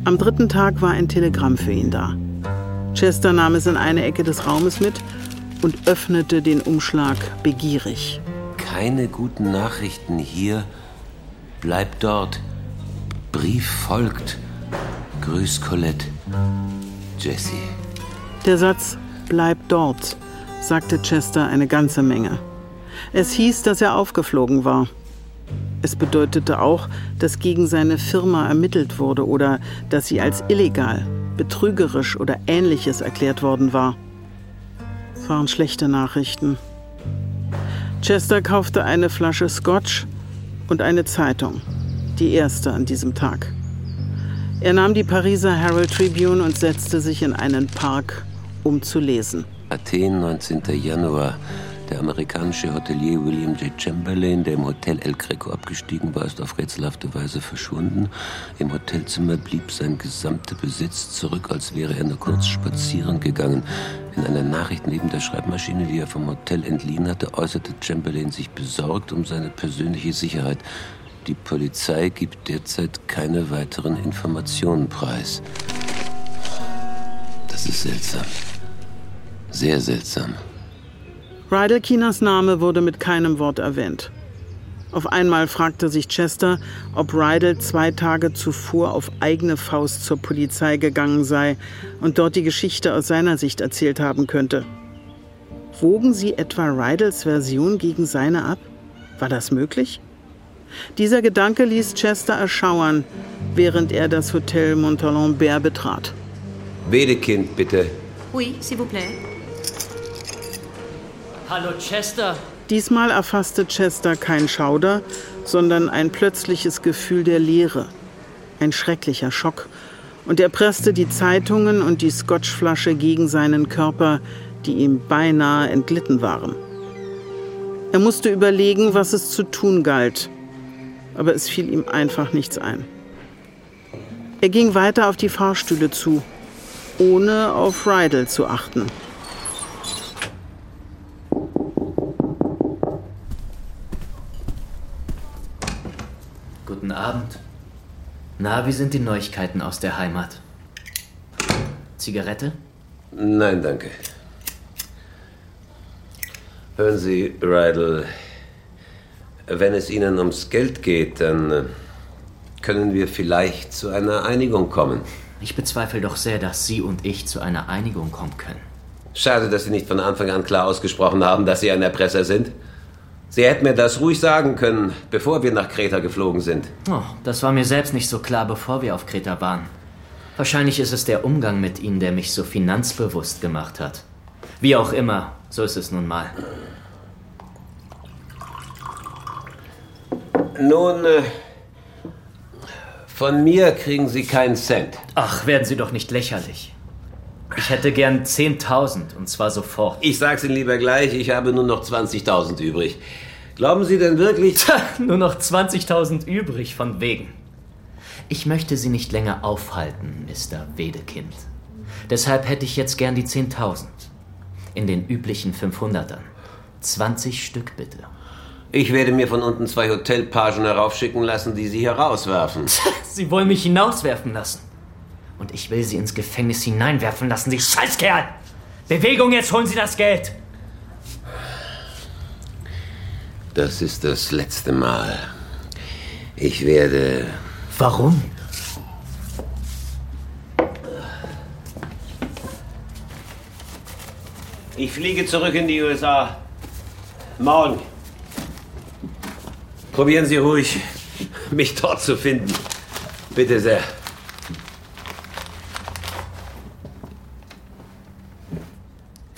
Am dritten Tag war ein Telegramm für ihn da. Chester nahm es in eine Ecke des Raumes mit und öffnete den Umschlag begierig. Keine guten Nachrichten hier. Bleib dort. Brief folgt. Grüß Colette. Jesse. Der Satz Bleib dort sagte Chester eine ganze Menge. Es hieß, dass er aufgeflogen war. Es bedeutete auch, dass gegen seine Firma ermittelt wurde oder dass sie als illegal, betrügerisch oder ähnliches erklärt worden war. Es waren schlechte Nachrichten. Chester kaufte eine Flasche Scotch und eine Zeitung, die erste an diesem Tag. Er nahm die Pariser Herald Tribune und setzte sich in einen Park, um zu lesen. Athen, 19. Januar. Der amerikanische Hotelier William J. Chamberlain, der im Hotel El Greco abgestiegen war, ist auf rätselhafte Weise verschwunden. Im Hotelzimmer blieb sein gesamter Besitz zurück, als wäre er nur kurz spazieren gegangen. In einer Nachricht neben der Schreibmaschine, die er vom Hotel entliehen hatte, äußerte Chamberlain sich besorgt um seine persönliche Sicherheit. Die Polizei gibt derzeit keine weiteren Informationen preis. Das ist seltsam. Sehr seltsam. Rydell Kinas Name wurde mit keinem Wort erwähnt. Auf einmal fragte sich Chester, ob Rydell zwei Tage zuvor auf eigene Faust zur Polizei gegangen sei und dort die Geschichte aus seiner Sicht erzählt haben könnte. Wogen sie etwa Rydells Version gegen seine ab? War das möglich? Dieser Gedanke ließ Chester erschauern, während er das Hotel Montalembert betrat. Wedekind, bitte. Oui, s'il vous plaît. Hallo Chester. Diesmal erfasste Chester kein Schauder, sondern ein plötzliches Gefühl der Leere. Ein schrecklicher Schock. Und er presste die Zeitungen und die Scotchflasche gegen seinen Körper, die ihm beinahe entglitten waren. Er musste überlegen, was es zu tun galt. Aber es fiel ihm einfach nichts ein. Er ging weiter auf die Fahrstühle zu, ohne auf Rydell zu achten. Abend. Na, wie sind die Neuigkeiten aus der Heimat? Zigarette? Nein, danke. Hören Sie, Rydell, wenn es Ihnen ums Geld geht, dann äh, können wir vielleicht zu einer Einigung kommen. Ich bezweifle doch sehr, dass Sie und ich zu einer Einigung kommen können. Schade, dass Sie nicht von Anfang an klar ausgesprochen haben, dass Sie ein Erpresser sind. Sie hätten mir das ruhig sagen können, bevor wir nach Kreta geflogen sind. Oh, das war mir selbst nicht so klar, bevor wir auf Kreta waren. Wahrscheinlich ist es der Umgang mit Ihnen, der mich so finanzbewusst gemacht hat. Wie auch immer, so ist es nun mal. Nun, äh, von mir kriegen Sie keinen Cent. Ach, werden Sie doch nicht lächerlich. Ich hätte gern 10.000 und zwar sofort. Ich sag's Ihnen lieber gleich, ich habe nur noch 20.000 übrig. Glauben Sie denn wirklich? nur noch 20.000 übrig, von wegen. Ich möchte Sie nicht länger aufhalten, Mr. Wedekind. Deshalb hätte ich jetzt gern die 10.000. In den üblichen 500ern. 20 Stück bitte. Ich werde mir von unten zwei Hotelpagen heraufschicken lassen, die Sie hier rauswerfen. Sie wollen mich hinauswerfen lassen. Und ich will Sie ins Gefängnis hineinwerfen lassen, Sie Scheißkerl! Bewegung, jetzt holen Sie das Geld! Das ist das letzte Mal. Ich werde. Warum? Ich fliege zurück in die USA. Morgen. Probieren Sie ruhig, mich dort zu finden. Bitte sehr.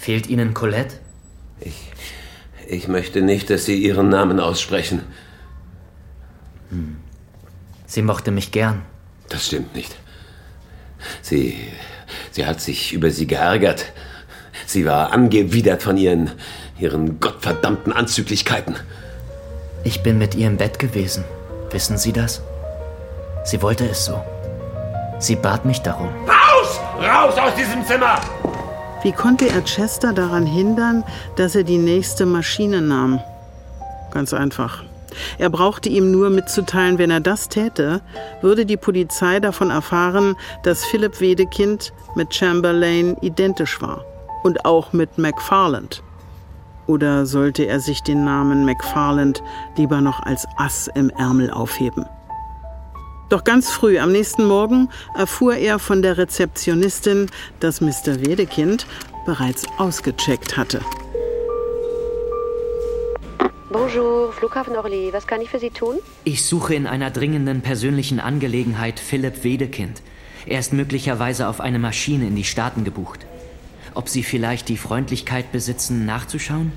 Fehlt Ihnen Colette? Ich, ich möchte nicht, dass Sie Ihren Namen aussprechen. Hm. Sie mochte mich gern. Das stimmt nicht. Sie, sie hat sich über Sie geärgert. Sie war angewidert von ihren, ihren gottverdammten Anzüglichkeiten. Ich bin mit ihr im Bett gewesen. Wissen Sie das? Sie wollte es so. Sie bat mich darum. Raus! Raus aus diesem Zimmer! Wie konnte er Chester daran hindern, dass er die nächste Maschine nahm? Ganz einfach. Er brauchte ihm nur mitzuteilen, wenn er das täte, würde die Polizei davon erfahren, dass Philip Wedekind mit Chamberlain identisch war und auch mit McFarland. Oder sollte er sich den Namen McFarland lieber noch als Ass im Ärmel aufheben? Doch ganz früh am nächsten Morgen erfuhr er von der Rezeptionistin, dass Mr. Wedekind bereits ausgecheckt hatte. Bonjour, Flughafen Orly. Was kann ich für Sie tun? Ich suche in einer dringenden persönlichen Angelegenheit Philipp Wedekind. Er ist möglicherweise auf eine Maschine in die Staaten gebucht. Ob Sie vielleicht die Freundlichkeit besitzen, nachzuschauen?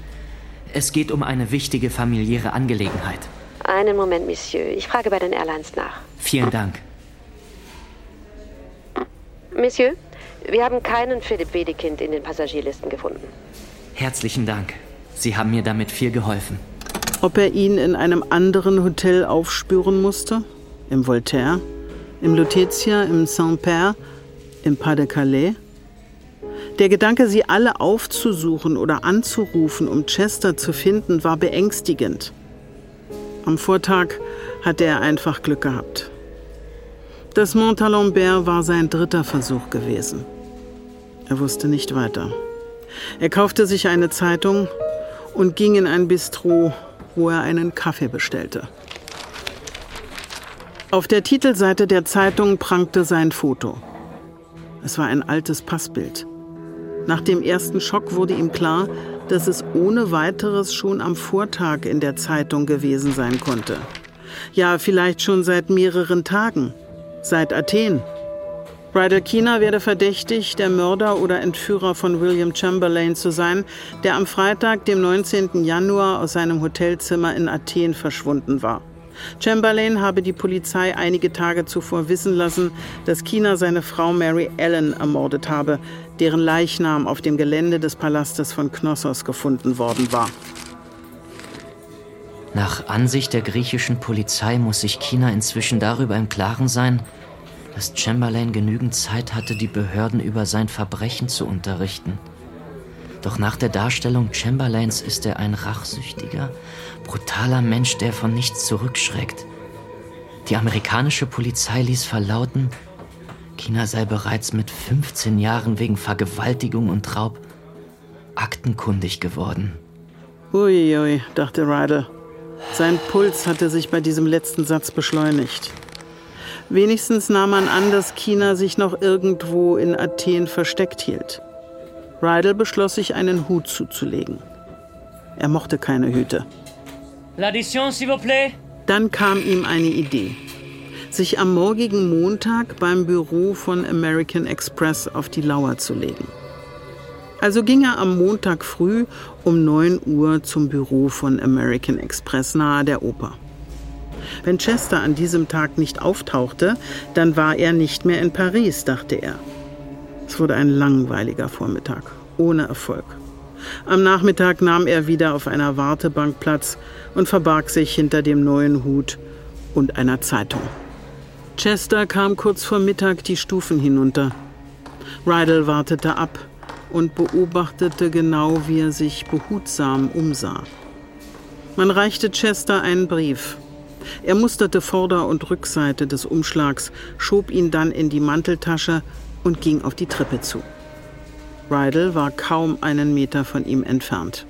Es geht um eine wichtige familiäre Angelegenheit. Einen Moment, Monsieur. Ich frage bei den Airlines nach. Vielen Dank. Monsieur, wir haben keinen Philipp Wedekind in den Passagierlisten gefunden. Herzlichen Dank. Sie haben mir damit viel geholfen. Ob er ihn in einem anderen Hotel aufspüren musste? Im Voltaire? Im Lutetia? Im Saint-Père? Im Pas-de-Calais? Der Gedanke, sie alle aufzusuchen oder anzurufen, um Chester zu finden, war beängstigend. Am Vortag hatte er einfach Glück gehabt. Das Montalembert war sein dritter Versuch gewesen. Er wusste nicht weiter. Er kaufte sich eine Zeitung und ging in ein Bistro, wo er einen Kaffee bestellte. Auf der Titelseite der Zeitung prangte sein Foto. Es war ein altes Passbild. Nach dem ersten Schock wurde ihm klar, dass es ohne weiteres schon am Vortag in der Zeitung gewesen sein konnte. Ja, vielleicht schon seit mehreren Tagen, seit Athen. Bridal Kina werde verdächtig, der Mörder oder Entführer von William Chamberlain zu sein, der am Freitag, dem 19. Januar, aus seinem Hotelzimmer in Athen verschwunden war. Chamberlain habe die Polizei einige Tage zuvor wissen lassen, dass Kina seine Frau Mary Ellen ermordet habe, deren Leichnam auf dem Gelände des Palastes von Knossos gefunden worden war. Nach Ansicht der griechischen Polizei muss sich China inzwischen darüber im Klaren sein, dass Chamberlain genügend Zeit hatte, die Behörden über sein Verbrechen zu unterrichten. Doch nach der Darstellung Chamberlains ist er ein rachsüchtiger, brutaler Mensch, der von nichts zurückschreckt. Die amerikanische Polizei ließ verlauten, China sei bereits mit 15 Jahren wegen Vergewaltigung und Raub aktenkundig geworden. Uiui, dachte Ryder. Sein Puls hatte sich bei diesem letzten Satz beschleunigt. Wenigstens nahm man an, dass China sich noch irgendwo in Athen versteckt hielt. Rydell beschloss sich einen Hut zuzulegen. Er mochte keine Hüte. L'addition, s'il vous plaît. Dann kam ihm eine Idee. Sich am morgigen Montag beim Büro von American Express auf die Lauer zu legen. Also ging er am Montag früh um 9 Uhr zum Büro von American Express nahe der Oper. Wenn Chester an diesem Tag nicht auftauchte, dann war er nicht mehr in Paris, dachte er. Es wurde ein langweiliger Vormittag, ohne Erfolg. Am Nachmittag nahm er wieder auf einer Wartebank Platz und verbarg sich hinter dem neuen Hut und einer Zeitung. Chester kam kurz vor Mittag die Stufen hinunter. Rydell wartete ab und beobachtete genau, wie er sich behutsam umsah. Man reichte Chester einen Brief. Er musterte Vorder- und Rückseite des Umschlags, schob ihn dann in die Manteltasche und ging auf die Treppe zu. Rydell war kaum einen Meter von ihm entfernt.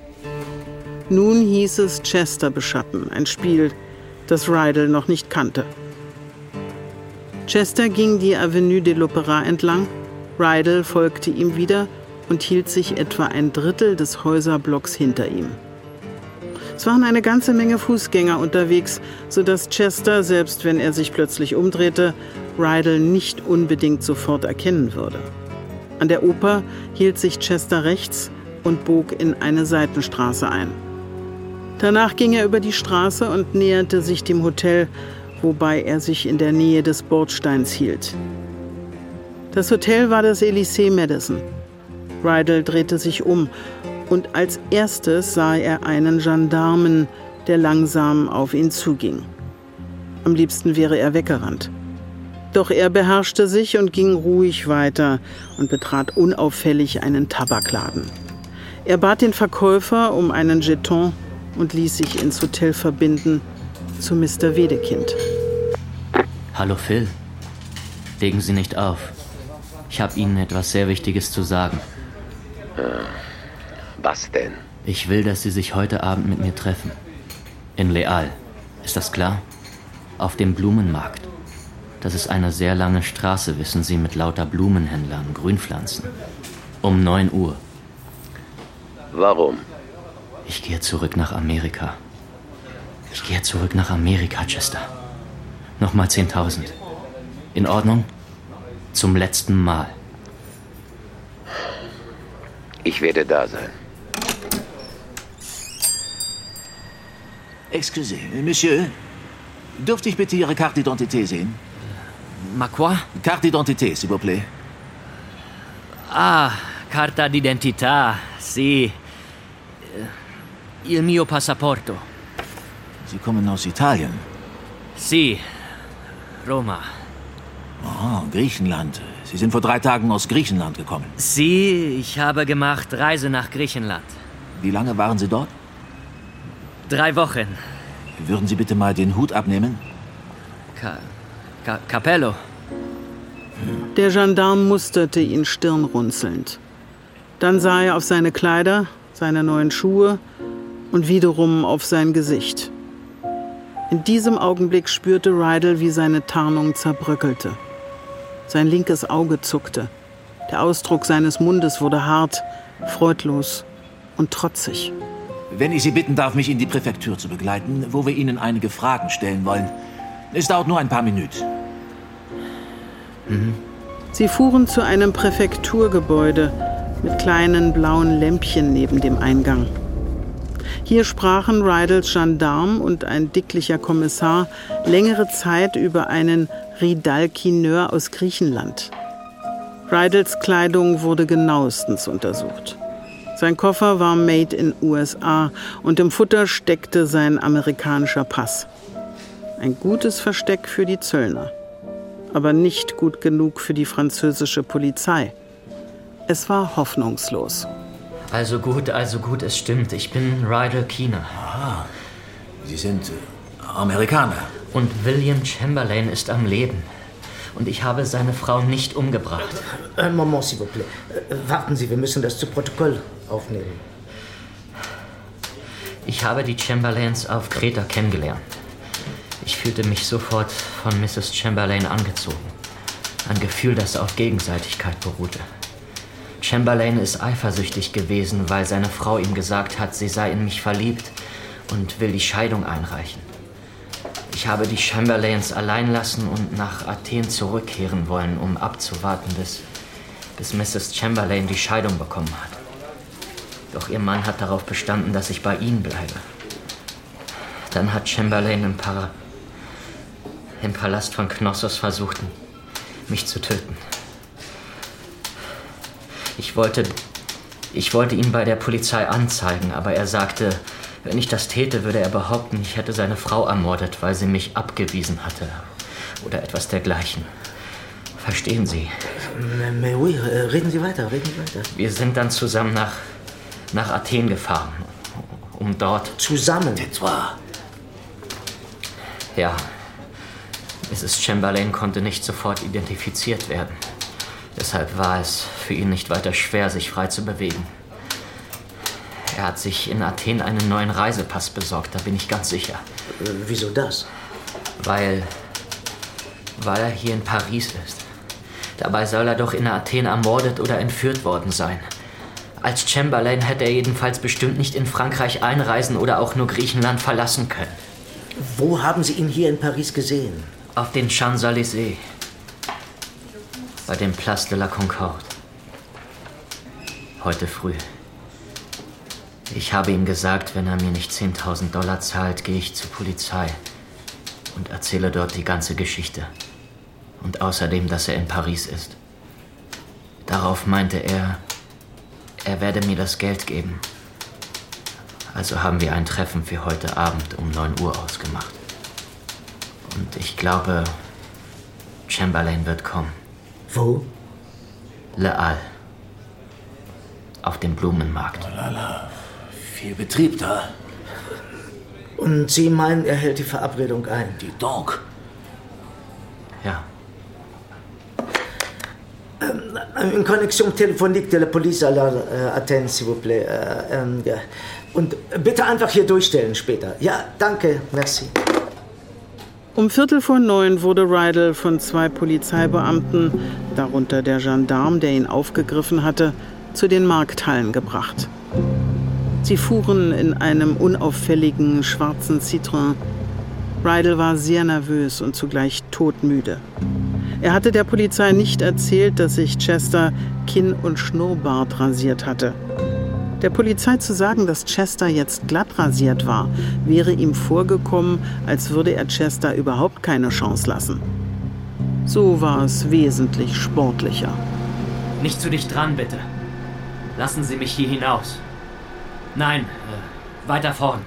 Nun hieß es Chester beschatten, ein Spiel, das Rydell noch nicht kannte. Chester ging die Avenue de l'Opéra entlang, Rydell folgte ihm wieder und hielt sich etwa ein Drittel des Häuserblocks hinter ihm. Es waren eine ganze Menge Fußgänger unterwegs, sodass Chester, selbst wenn er sich plötzlich umdrehte, Rydell nicht unbedingt sofort erkennen würde. An der Oper hielt sich Chester rechts und bog in eine Seitenstraße ein. Danach ging er über die Straße und näherte sich dem Hotel, wobei er sich in der Nähe des Bordsteins hielt. Das Hotel war das Elysée Madison. Rydell drehte sich um und als erstes sah er einen Gendarmen, der langsam auf ihn zuging. Am liebsten wäre er weggerannt. Doch er beherrschte sich und ging ruhig weiter und betrat unauffällig einen Tabakladen. Er bat den Verkäufer um einen Jeton und ließ sich ins Hotel verbinden, zu Mr. Wedekind. Hallo Phil. Legen Sie nicht auf. Ich habe Ihnen etwas sehr Wichtiges zu sagen. Was denn? Ich will, dass Sie sich heute Abend mit mir treffen. In Leal. Ist das klar? Auf dem Blumenmarkt. Das ist eine sehr lange Straße, wissen Sie, mit lauter Blumenhändlern, Grünpflanzen. Um 9 Uhr. Warum? Ich gehe zurück nach Amerika. Ich gehe zurück nach Amerika, Chester. Nochmal 10.000. In Ordnung? Zum letzten Mal. Ich werde da sein. Excusez, Monsieur, dürfte ich bitte Ihre Carte d'identité sehen? Ma quoi? Carte d'identité, s'il vous plaît. Ah, carta d'identità, sì. Il mio passaporto. Sie kommen aus Italien. Sì, Roma. Oh, Griechenland. Sie sind vor drei Tagen aus Griechenland gekommen. Sie, ich habe gemacht Reise nach Griechenland. Wie lange waren Sie dort? Drei Wochen. Würden Sie bitte mal den Hut abnehmen? Ka Ka Capello. Der Gendarm musterte ihn stirnrunzelnd. Dann sah er auf seine Kleider, seine neuen Schuhe und wiederum auf sein Gesicht. In diesem Augenblick spürte Rydell, wie seine Tarnung zerbröckelte. Sein linkes Auge zuckte. Der Ausdruck seines Mundes wurde hart, freudlos und trotzig. Wenn ich Sie bitten darf, mich in die Präfektur zu begleiten, wo wir Ihnen einige Fragen stellen wollen. Es dauert nur ein paar Minuten. Mhm. Sie fuhren zu einem Präfekturgebäude mit kleinen blauen Lämpchen neben dem Eingang. Hier sprachen Rydels Gendarm und ein dicklicher Kommissar längere Zeit über einen Ridalkineur aus Griechenland. Rydels Kleidung wurde genauestens untersucht. Sein Koffer war made in USA und im Futter steckte sein amerikanischer Pass. Ein gutes Versteck für die Zöllner, aber nicht gut genug für die französische Polizei. Es war hoffnungslos. Also gut, also gut, es stimmt. Ich bin Rydell Keener. Ah, Sie sind äh, Amerikaner. Und William Chamberlain ist am Leben. Und ich habe seine Frau nicht umgebracht. Ein äh, Moment, s'il vous plaît. Äh, warten Sie, wir müssen das zu Protokoll aufnehmen. Ich habe die Chamberlains auf Kreta kennengelernt. Ich fühlte mich sofort von Mrs. Chamberlain angezogen. Ein Gefühl, das auf Gegenseitigkeit beruhte. Chamberlain ist eifersüchtig gewesen, weil seine Frau ihm gesagt hat, sie sei in mich verliebt und will die Scheidung einreichen. Ich habe die Chamberlains allein lassen und nach Athen zurückkehren wollen, um abzuwarten, bis, bis Mrs. Chamberlain die Scheidung bekommen hat. Doch ihr Mann hat darauf bestanden, dass ich bei ihnen bleibe. Dann hat Chamberlain im, Para im Palast von Knossos versucht, mich zu töten. Ich wollte, ich wollte ihn bei der Polizei anzeigen, aber er sagte, wenn ich das täte, würde er behaupten, ich hätte seine Frau ermordet, weil sie mich abgewiesen hatte. Oder etwas dergleichen. Verstehen Sie? Mais oui, reden Sie weiter, reden Sie weiter. Wir sind dann zusammen nach, nach Athen gefahren, um dort... Zusammen? Ja. Mrs. Chamberlain konnte nicht sofort identifiziert werden. Deshalb war es für ihn nicht weiter schwer, sich frei zu bewegen. Er hat sich in Athen einen neuen Reisepass besorgt, da bin ich ganz sicher. Äh, wieso das? Weil. weil er hier in Paris ist. Dabei soll er doch in Athen ermordet oder entführt worden sein. Als Chamberlain hätte er jedenfalls bestimmt nicht in Frankreich einreisen oder auch nur Griechenland verlassen können. Wo haben Sie ihn hier in Paris gesehen? Auf den Champs-Élysées. Bei dem Place de la Concorde. Heute früh. Ich habe ihm gesagt, wenn er mir nicht 10.000 Dollar zahlt, gehe ich zur Polizei und erzähle dort die ganze Geschichte. Und außerdem, dass er in Paris ist. Darauf meinte er, er werde mir das Geld geben. Also haben wir ein Treffen für heute Abend um 9 Uhr ausgemacht. Und ich glaube, Chamberlain wird kommen. Wo? Leal. Auf dem Blumenmarkt. Oh, lala. Viel Betrieb da. Und Sie meinen, er hält die Verabredung ein? Die donc. Ja. Euh, Une connexion téléphonique de la police à la äh, Athènes, s'il vous plaît. Äh, ähm. Und bitte einfach hier durchstellen später. Ja, danke, merci. Um Viertel vor neun wurde Rydell von zwei Polizeibeamten, darunter der Gendarm, der ihn aufgegriffen hatte, zu den Markthallen gebracht. Sie fuhren in einem unauffälligen schwarzen Citroën. Rydell war sehr nervös und zugleich todmüde. Er hatte der Polizei nicht erzählt, dass sich Chester Kinn und Schnurrbart rasiert hatte. Der Polizei zu sagen, dass Chester jetzt glatt rasiert war, wäre ihm vorgekommen, als würde er Chester überhaupt keine Chance lassen. So war es wesentlich sportlicher. Nicht zu dicht dran, bitte. Lassen Sie mich hier hinaus. Nein, äh, weiter vorn.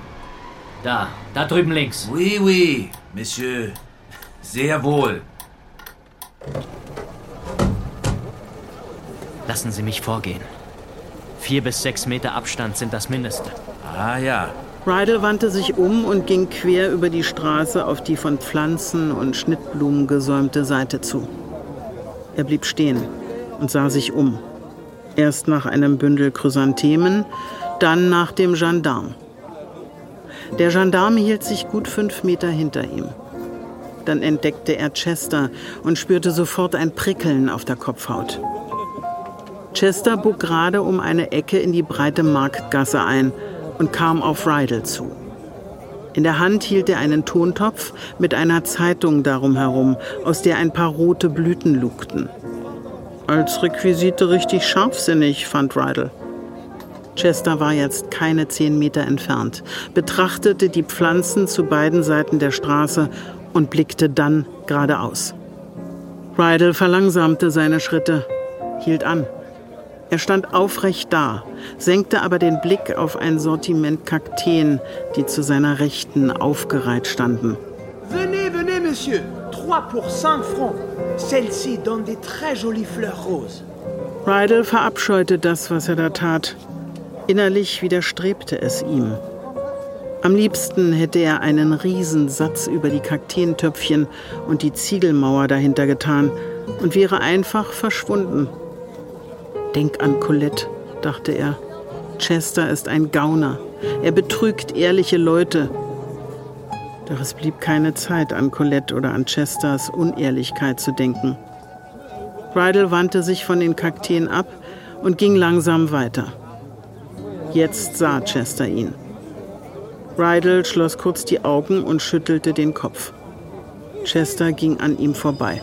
Da, da drüben links. Oui, oui, Monsieur. Sehr wohl. Lassen Sie mich vorgehen. Vier bis sechs Meter Abstand sind das Mindeste. Ah ja. Rydell wandte sich um und ging quer über die Straße auf die von Pflanzen und Schnittblumen gesäumte Seite zu. Er blieb stehen und sah sich um. Erst nach einem Bündel Chrysanthemen, dann nach dem Gendarm. Der Gendarm hielt sich gut fünf Meter hinter ihm. Dann entdeckte er Chester und spürte sofort ein Prickeln auf der Kopfhaut. Chester bog gerade um eine Ecke in die breite Marktgasse ein und kam auf Rydell zu. In der Hand hielt er einen Tontopf mit einer Zeitung darum herum, aus der ein paar rote Blüten lugten. Als Requisite richtig scharfsinnig, fand Rydell. Chester war jetzt keine zehn Meter entfernt, betrachtete die Pflanzen zu beiden Seiten der Straße und blickte dann geradeaus. Rydell verlangsamte seine Schritte, hielt an. Er stand aufrecht da, senkte aber den Blick auf ein Sortiment Kakteen, die zu seiner Rechten aufgereiht standen. Venez, venez, monsieur. Trois pour cinq francs. Celle-ci donne des très jolies fleurs roses. Rydell verabscheute das, was er da tat. Innerlich widerstrebte es ihm. Am liebsten hätte er einen Riesensatz über die Kakteentöpfchen und die Ziegelmauer dahinter getan und wäre einfach verschwunden. Denk an Colette, dachte er. Chester ist ein Gauner. Er betrügt ehrliche Leute. Doch es blieb keine Zeit, an Colette oder an Chesters Unehrlichkeit zu denken. Rydell wandte sich von den Kakteen ab und ging langsam weiter. Jetzt sah Chester ihn. Rydell schloss kurz die Augen und schüttelte den Kopf. Chester ging an ihm vorbei.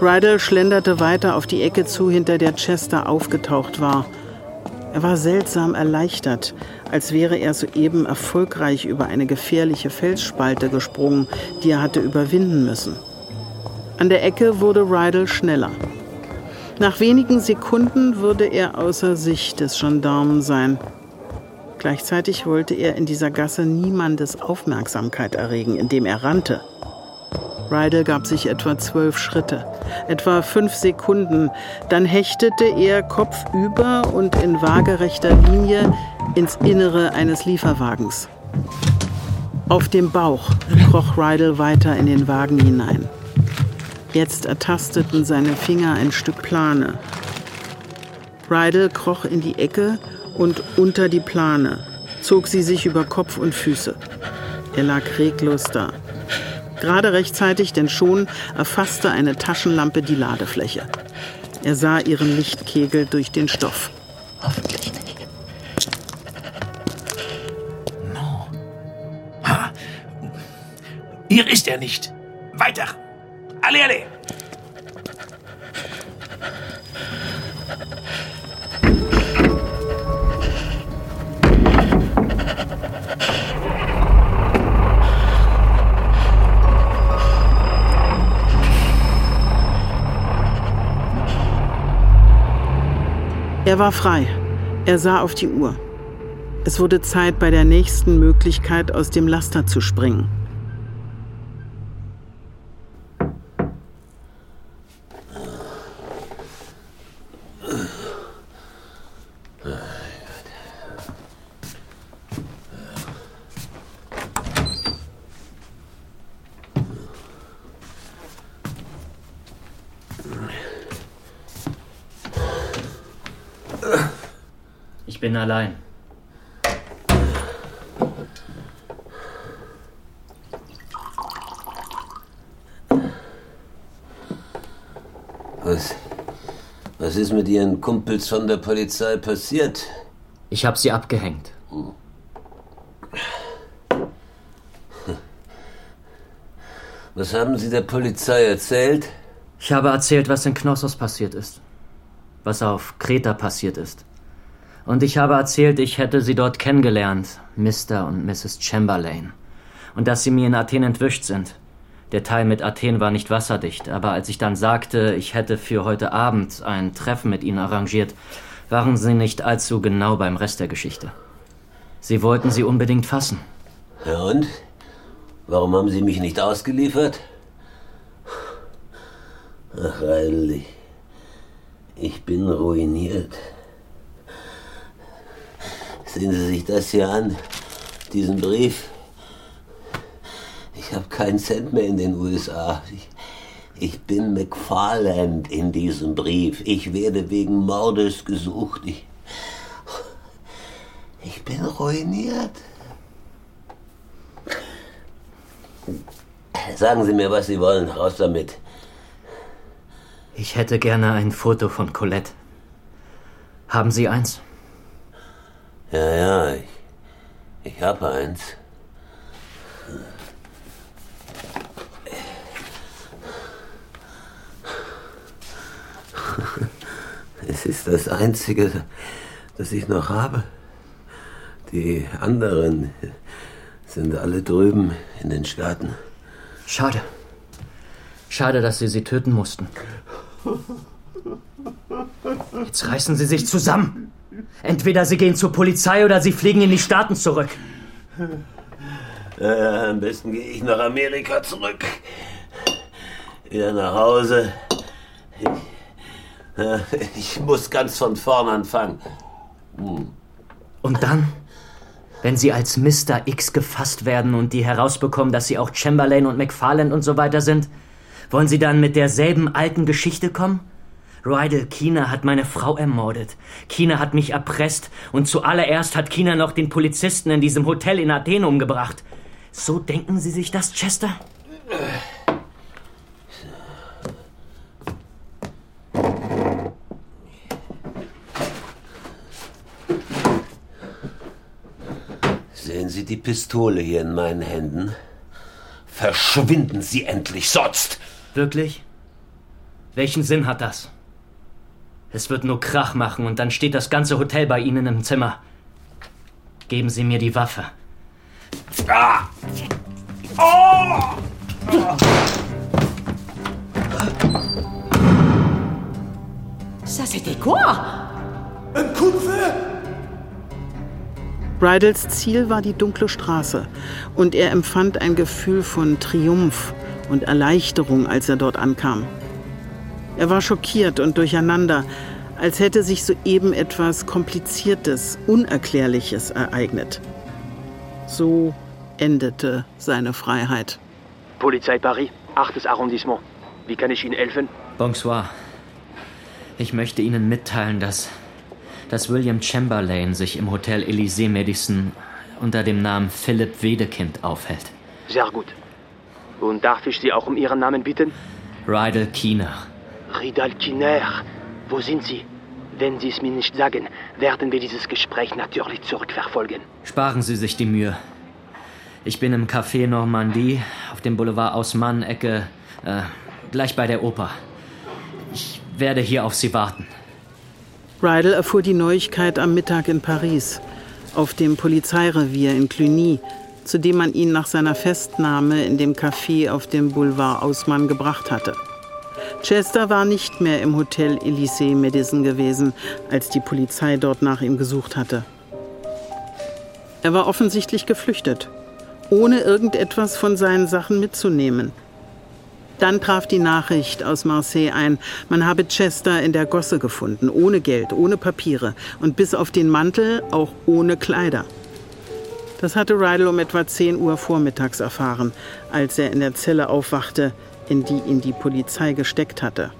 Rydell schlenderte weiter auf die Ecke zu, hinter der Chester aufgetaucht war. Er war seltsam erleichtert, als wäre er soeben erfolgreich über eine gefährliche Felsspalte gesprungen, die er hatte überwinden müssen. An der Ecke wurde Rydell schneller. Nach wenigen Sekunden würde er außer Sicht des Gendarmen sein. Gleichzeitig wollte er in dieser Gasse niemandes Aufmerksamkeit erregen, indem er rannte. Rydell gab sich etwa zwölf Schritte, etwa fünf Sekunden. Dann hechtete er kopfüber und in waagerechter Linie ins Innere eines Lieferwagens. Auf dem Bauch kroch Rydell weiter in den Wagen hinein. Jetzt ertasteten seine Finger ein Stück Plane. Rydell kroch in die Ecke und unter die Plane, zog sie sich über Kopf und Füße. Er lag reglos da. Gerade rechtzeitig, denn schon erfasste eine Taschenlampe die Ladefläche. Er sah ihren Lichtkegel durch den Stoff. Hoffentlich nicht. No. Ha. Hier ist er nicht. Weiter. Alle, alle. Er war frei. Er sah auf die Uhr. Es wurde Zeit, bei der nächsten Möglichkeit aus dem Laster zu springen. bin allein. Was, was ist mit Ihren Kumpels von der Polizei passiert? Ich habe sie abgehängt. Was haben Sie der Polizei erzählt? Ich habe erzählt, was in Knossos passiert ist. Was auf Kreta passiert ist. Und ich habe erzählt, ich hätte sie dort kennengelernt, Mr. und Mrs. Chamberlain. Und dass sie mir in Athen entwischt sind. Der Teil mit Athen war nicht wasserdicht, aber als ich dann sagte, ich hätte für heute Abend ein Treffen mit ihnen arrangiert, waren sie nicht allzu genau beim Rest der Geschichte. Sie wollten sie unbedingt fassen. Ja und? Warum haben Sie mich nicht ausgeliefert? Ach, Reidel, ich, ich bin ruiniert. Sehen Sie sich das hier an, diesen Brief. Ich habe keinen Cent mehr in den USA. Ich, ich bin McFarland in diesem Brief. Ich werde wegen Mordes gesucht. Ich, ich bin ruiniert. Sagen Sie mir, was Sie wollen. Raus damit. Ich hätte gerne ein Foto von Colette. Haben Sie eins? Ja, ja, ich, ich habe eins. *laughs* Es ist das Einzige, das ich noch habe. Die anderen sind alle drüben in den Staaten. Schade. Schade, dass Sie sie töten mussten. Jetzt reißen Sie sich zusammen. Entweder Sie gehen zur Polizei oder Sie fliegen in die Staaten zurück. Äh, am besten gehe ich nach Amerika zurück. Wieder nach Hause. Ich, äh, ich muss ganz von vorn anfangen. Hm. Und dann? Wenn Sie als Mr. X gefasst werden und die herausbekommen, dass Sie auch Chamberlain und McFarland und so weiter sind, wollen Sie dann mit derselben alten Geschichte kommen? Rydell Kina hat meine Frau ermordet. Kina hat mich erpresst und zuallererst hat Kina noch den Polizisten in diesem Hotel in Athen umgebracht. So denken Sie sich das, Chester? Sehen Sie die Pistole hier in meinen Händen? Verschwinden Sie endlich, sonst! Wirklich? Welchen Sinn hat das? Es wird nur Krach machen und dann steht das ganze Hotel bei Ihnen im Zimmer. Geben Sie mir die Waffe. Ah! Oh! Ça c'était quoi Un coup de feu Bridals Ziel war die dunkle Straße und er empfand ein Gefühl von Triumph und Erleichterung, als er dort ankam. Er war schockiert und durcheinander, als hätte sich soeben etwas Kompliziertes, Unerklärliches ereignet. So endete seine Freiheit. Polizei Paris, 8. Arrondissement. Wie kann ich Ihnen helfen? Bonsoir. Ich möchte Ihnen mitteilen, dass, dass William Chamberlain sich im Hotel Elysée Medicine unter dem Namen Philipp Wedekind aufhält. Sehr gut. Und darf ich Sie auch um Ihren Namen bitten? Rydell Keener. Ridal Kiner, wo sind Sie? Wenn Sie es mir nicht sagen, werden wir dieses Gespräch natürlich zurückverfolgen. Sparen Sie sich die Mühe. Ich bin im Café Normandie auf dem Boulevard Haussmann, Ecke, äh, gleich bei der Oper. Ich werde hier auf Sie warten. Rydell erfuhr die Neuigkeit am Mittag in Paris, auf dem Polizeirevier in Cluny, zu dem man ihn nach seiner Festnahme in dem Café auf dem Boulevard Haussmann gebracht hatte. Chester war nicht mehr im Hotel Elysée Madison gewesen, als die Polizei dort nach ihm gesucht hatte. Er war offensichtlich geflüchtet, ohne irgendetwas von seinen Sachen mitzunehmen. Dann traf die Nachricht aus Marseille ein, man habe Chester in der Gosse gefunden, ohne Geld, ohne Papiere und bis auf den Mantel auch ohne Kleider. Das hatte Rydell um etwa 10 Uhr vormittags erfahren, als er in der Zelle aufwachte, in die ihn die Polizei gesteckt hatte.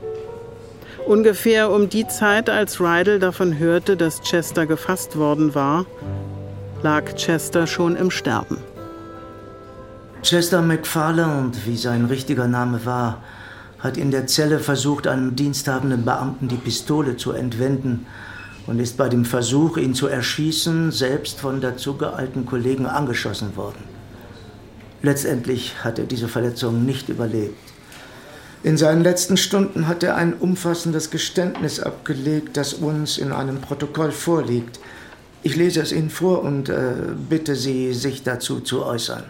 Ungefähr um die Zeit, als Rydell davon hörte, dass Chester gefasst worden war, lag Chester schon im Sterben. Chester McFarland, wie sein richtiger Name war, hat in der Zelle versucht, einem diensthabenden Beamten die Pistole zu entwenden und ist bei dem Versuch, ihn zu erschießen, selbst von dazu geeilten Kollegen angeschossen worden. Letztendlich hat er diese Verletzung nicht überlebt. In seinen letzten Stunden hat er ein umfassendes Geständnis abgelegt, das uns in einem Protokoll vorliegt. Ich lese es Ihnen vor und äh, bitte Sie, sich dazu zu äußern.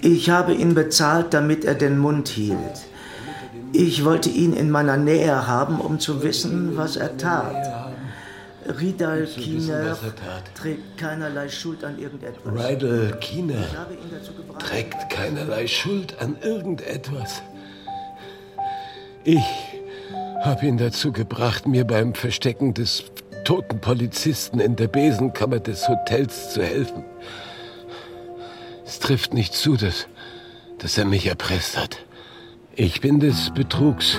Ich habe ihn bezahlt, damit er den Mund hielt. Ich wollte ihn in meiner Nähe haben, um zu wissen, was er tat. Ridal Kiener trägt keinerlei Schuld an irgendetwas. Rydal Kiener trägt keinerlei Schuld an irgendetwas. Ich habe ihn dazu gebracht, mir beim Verstecken des toten Polizisten in der Besenkammer des Hotels zu helfen. Es trifft nicht zu, dass, dass er mich erpresst hat. Ich bin des Betrugs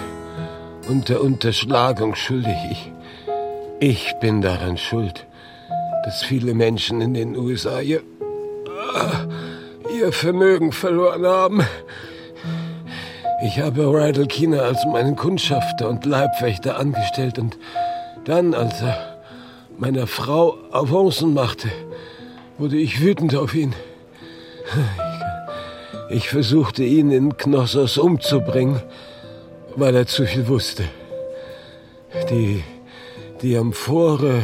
und der Unterschlagung schuldig. Ich, ich bin daran schuld, dass viele Menschen in den USA ihr, ihr Vermögen verloren haben. Ich habe Rydell Keener als meinen Kundschafter und Leibwächter angestellt und dann, als er meiner Frau Avancen machte, wurde ich wütend auf ihn. Ich versuchte ihn in Knossos umzubringen, weil er zu viel wusste. Die die Amphore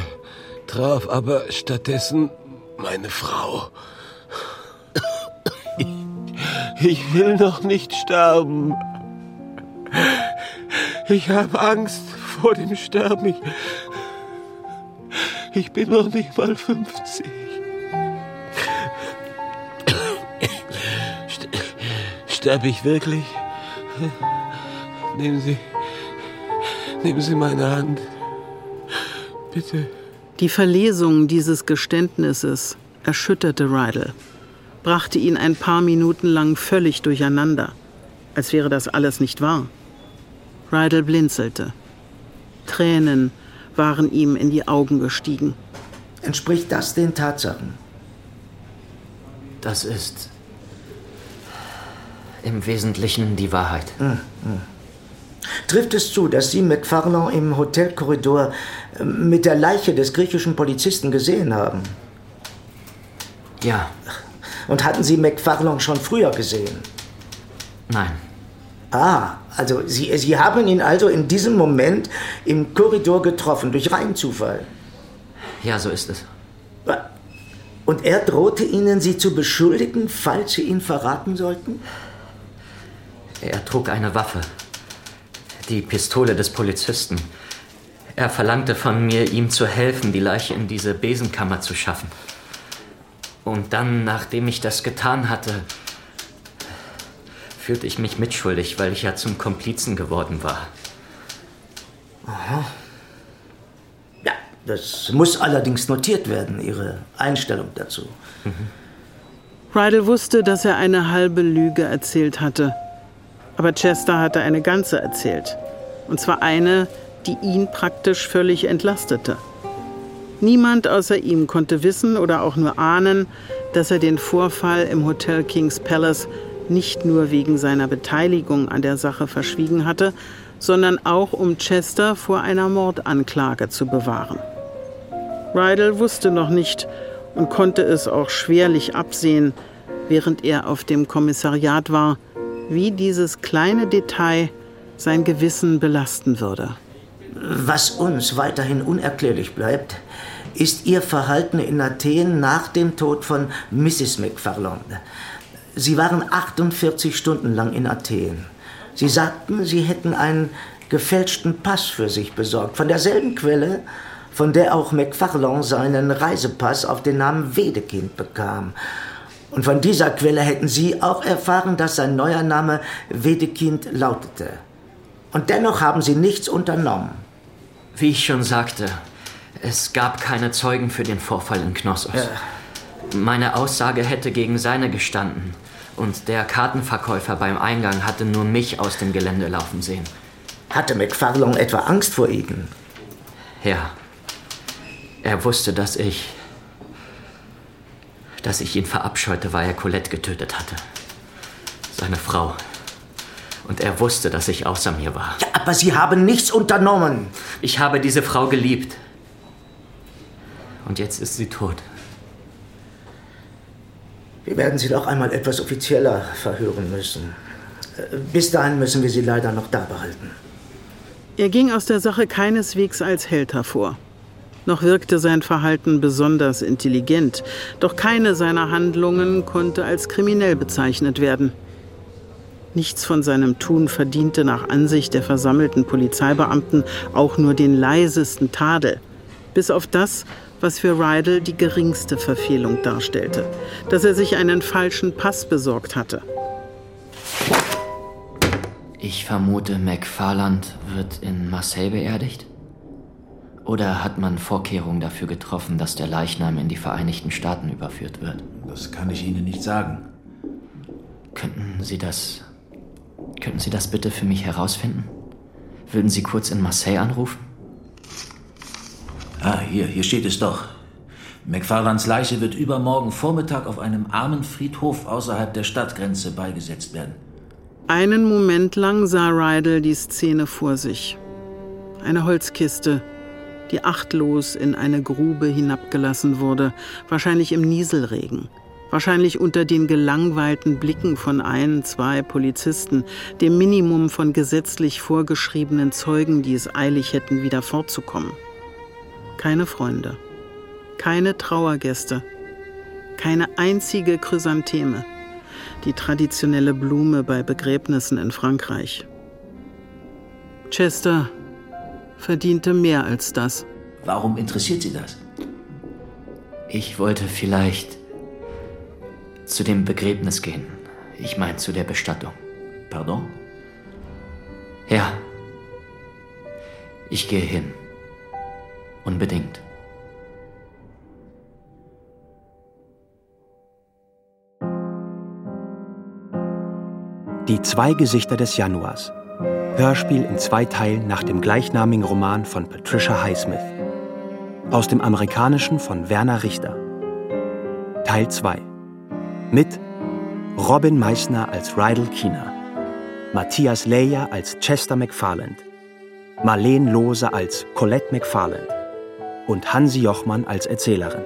traf aber stattdessen meine Frau. Ich will noch nicht sterben. Ich habe Angst vor dem Sterben. Ich, ich bin noch nicht mal 50. Sterbe ich wirklich? Nehmen Sie, nehmen Sie meine Hand bitte. Die Verlesung dieses Geständnisses erschütterte Rydell, brachte ihn ein paar Minuten lang völlig durcheinander, als wäre das alles nicht wahr. Rydell blinzelte. Tränen waren ihm in die Augen gestiegen. Entspricht das den Tatsachen? Das ist im Wesentlichen die Wahrheit. Hm, hm. Trifft es zu, dass Sie McFarlane im Hotelkorridor äh, mit der Leiche des griechischen Polizisten gesehen haben? Ja. Und hatten Sie McFarlane schon früher gesehen? Nein. Ah, also Sie, Sie haben ihn also in diesem Moment im Korridor getroffen, durch reinen Zufall. Ja, so ist es. Und er drohte Ihnen, Sie zu beschuldigen, falls Sie ihn verraten sollten? Er trug eine Waffe die Pistole des Polizisten. Er verlangte von mir, ihm zu helfen, die Leiche in diese Besenkammer zu schaffen. Und dann, nachdem ich das getan hatte, fühlte ich mich mitschuldig, weil ich ja zum Komplizen geworden war. Aha. Ja, das muss allerdings notiert werden, Ihre Einstellung dazu. Mhm. Rydell wusste, dass er eine halbe Lüge erzählt hatte. Aber Chester hatte eine ganze erzählt. Und zwar eine, die ihn praktisch völlig entlastete. Niemand außer ihm konnte wissen oder auch nur ahnen, dass er den Vorfall im Hotel King's Palace nicht nur wegen seiner Beteiligung an der Sache verschwiegen hatte, sondern auch um Chester vor einer Mordanklage zu bewahren. Rydell wusste noch nicht und konnte es auch schwerlich absehen, während er auf dem Kommissariat war, wie dieses kleine Detail sein Gewissen belasten würde. Was uns weiterhin unerklärlich bleibt, ist ihr Verhalten in Athen nach dem Tod von Mrs. McFarland. Sie waren 48 Stunden lang in Athen. Sie sagten, sie hätten einen gefälschten Pass für sich besorgt, von derselben Quelle, von der auch McFarland seinen Reisepass auf den Namen Wedekind bekam. Und von dieser Quelle hätten Sie auch erfahren, dass sein neuer Name Wedekind lautete. Und dennoch haben Sie nichts unternommen. Wie ich schon sagte, es gab keine Zeugen für den Vorfall in Knossos. Ja. Meine Aussage hätte gegen seine gestanden. Und der Kartenverkäufer beim Eingang hatte nur mich aus dem Gelände laufen sehen. Hatte McFarlane etwa Angst vor Ihnen? Ja. Er wusste, dass ich. Dass ich ihn verabscheute, weil er Colette getötet hatte. Seine Frau. Und er wusste, dass ich außer mir war. Ja, aber Sie haben nichts unternommen. Ich habe diese Frau geliebt. Und jetzt ist sie tot. Wir werden Sie doch einmal etwas offizieller verhören müssen. Äh, bis dahin müssen wir Sie leider noch da behalten. Er ging aus der Sache keineswegs als Held hervor. Noch wirkte sein Verhalten besonders intelligent, doch keine seiner Handlungen konnte als kriminell bezeichnet werden. Nichts von seinem Tun verdiente nach Ansicht der versammelten Polizeibeamten auch nur den leisesten Tadel, bis auf das, was für Rydell die geringste Verfehlung darstellte, dass er sich einen falschen Pass besorgt hatte. Ich vermute, McFarland wird in Marseille beerdigt? Oder hat man Vorkehrungen dafür getroffen, dass der Leichnam in die Vereinigten Staaten überführt wird? Das kann ich Ihnen nicht sagen. Könnten Sie das. Könnten Sie das bitte für mich herausfinden? Würden Sie kurz in Marseille anrufen? Ah, hier, hier steht es doch. McFarlands Leiche wird übermorgen Vormittag auf einem armen Friedhof außerhalb der Stadtgrenze beigesetzt werden. Einen Moment lang sah Rydell die Szene vor sich. Eine Holzkiste, die achtlos in eine Grube hinabgelassen wurde, wahrscheinlich im Nieselregen. Wahrscheinlich unter den gelangweilten Blicken von ein, zwei Polizisten, dem Minimum von gesetzlich vorgeschriebenen Zeugen, die es eilig hätten, wieder fortzukommen. Keine Freunde, keine Trauergäste, keine einzige Chrysantheme, die traditionelle Blume bei Begräbnissen in Frankreich. Chester verdiente mehr als das. Warum interessiert Sie das? Ich wollte vielleicht zu dem Begräbnis gehen. Ich meine zu der Bestattung. Pardon? Ja. Ich gehe hin. Unbedingt. Die zwei Gesichter des Januars. Hörspiel in zwei Teilen nach dem gleichnamigen Roman von Patricia Highsmith. Aus dem amerikanischen von Werner Richter. Teil 2. Mit Robin Meissner als Rydell Keener, Matthias Leyer als Chester McFarland, Marlene Lohse als Colette McFarland und Hansi Jochmann als Erzählerin.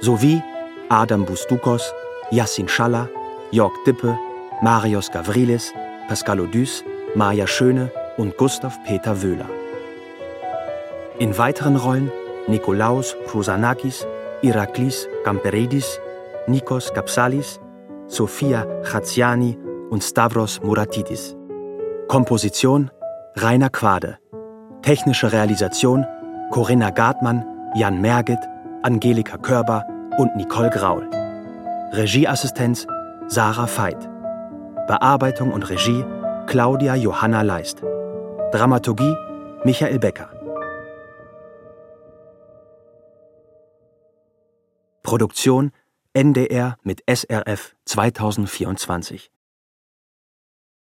Sowie Adam Bustukos, Yassin Schaller, Jörg Dippe, Marius Gavrilis, Pascal Odys, Maja Schöne und Gustav Peter Wöhler. In weiteren Rollen Nikolaos Chrousanakis, Iraklis Kamperidis, Nikos Kapsalis, Sophia Chaziani und Stavros Muratidis. Komposition Rainer Quade. Technische Realisation Corinna Gartmann, Jan Merget, Angelika Körber und Nicole Graul. Regieassistenz Sarah Veit. Bearbeitung und Regie Claudia Johanna Leist. Dramaturgie Michael Becker. Produktion NDR mit SRF 2024.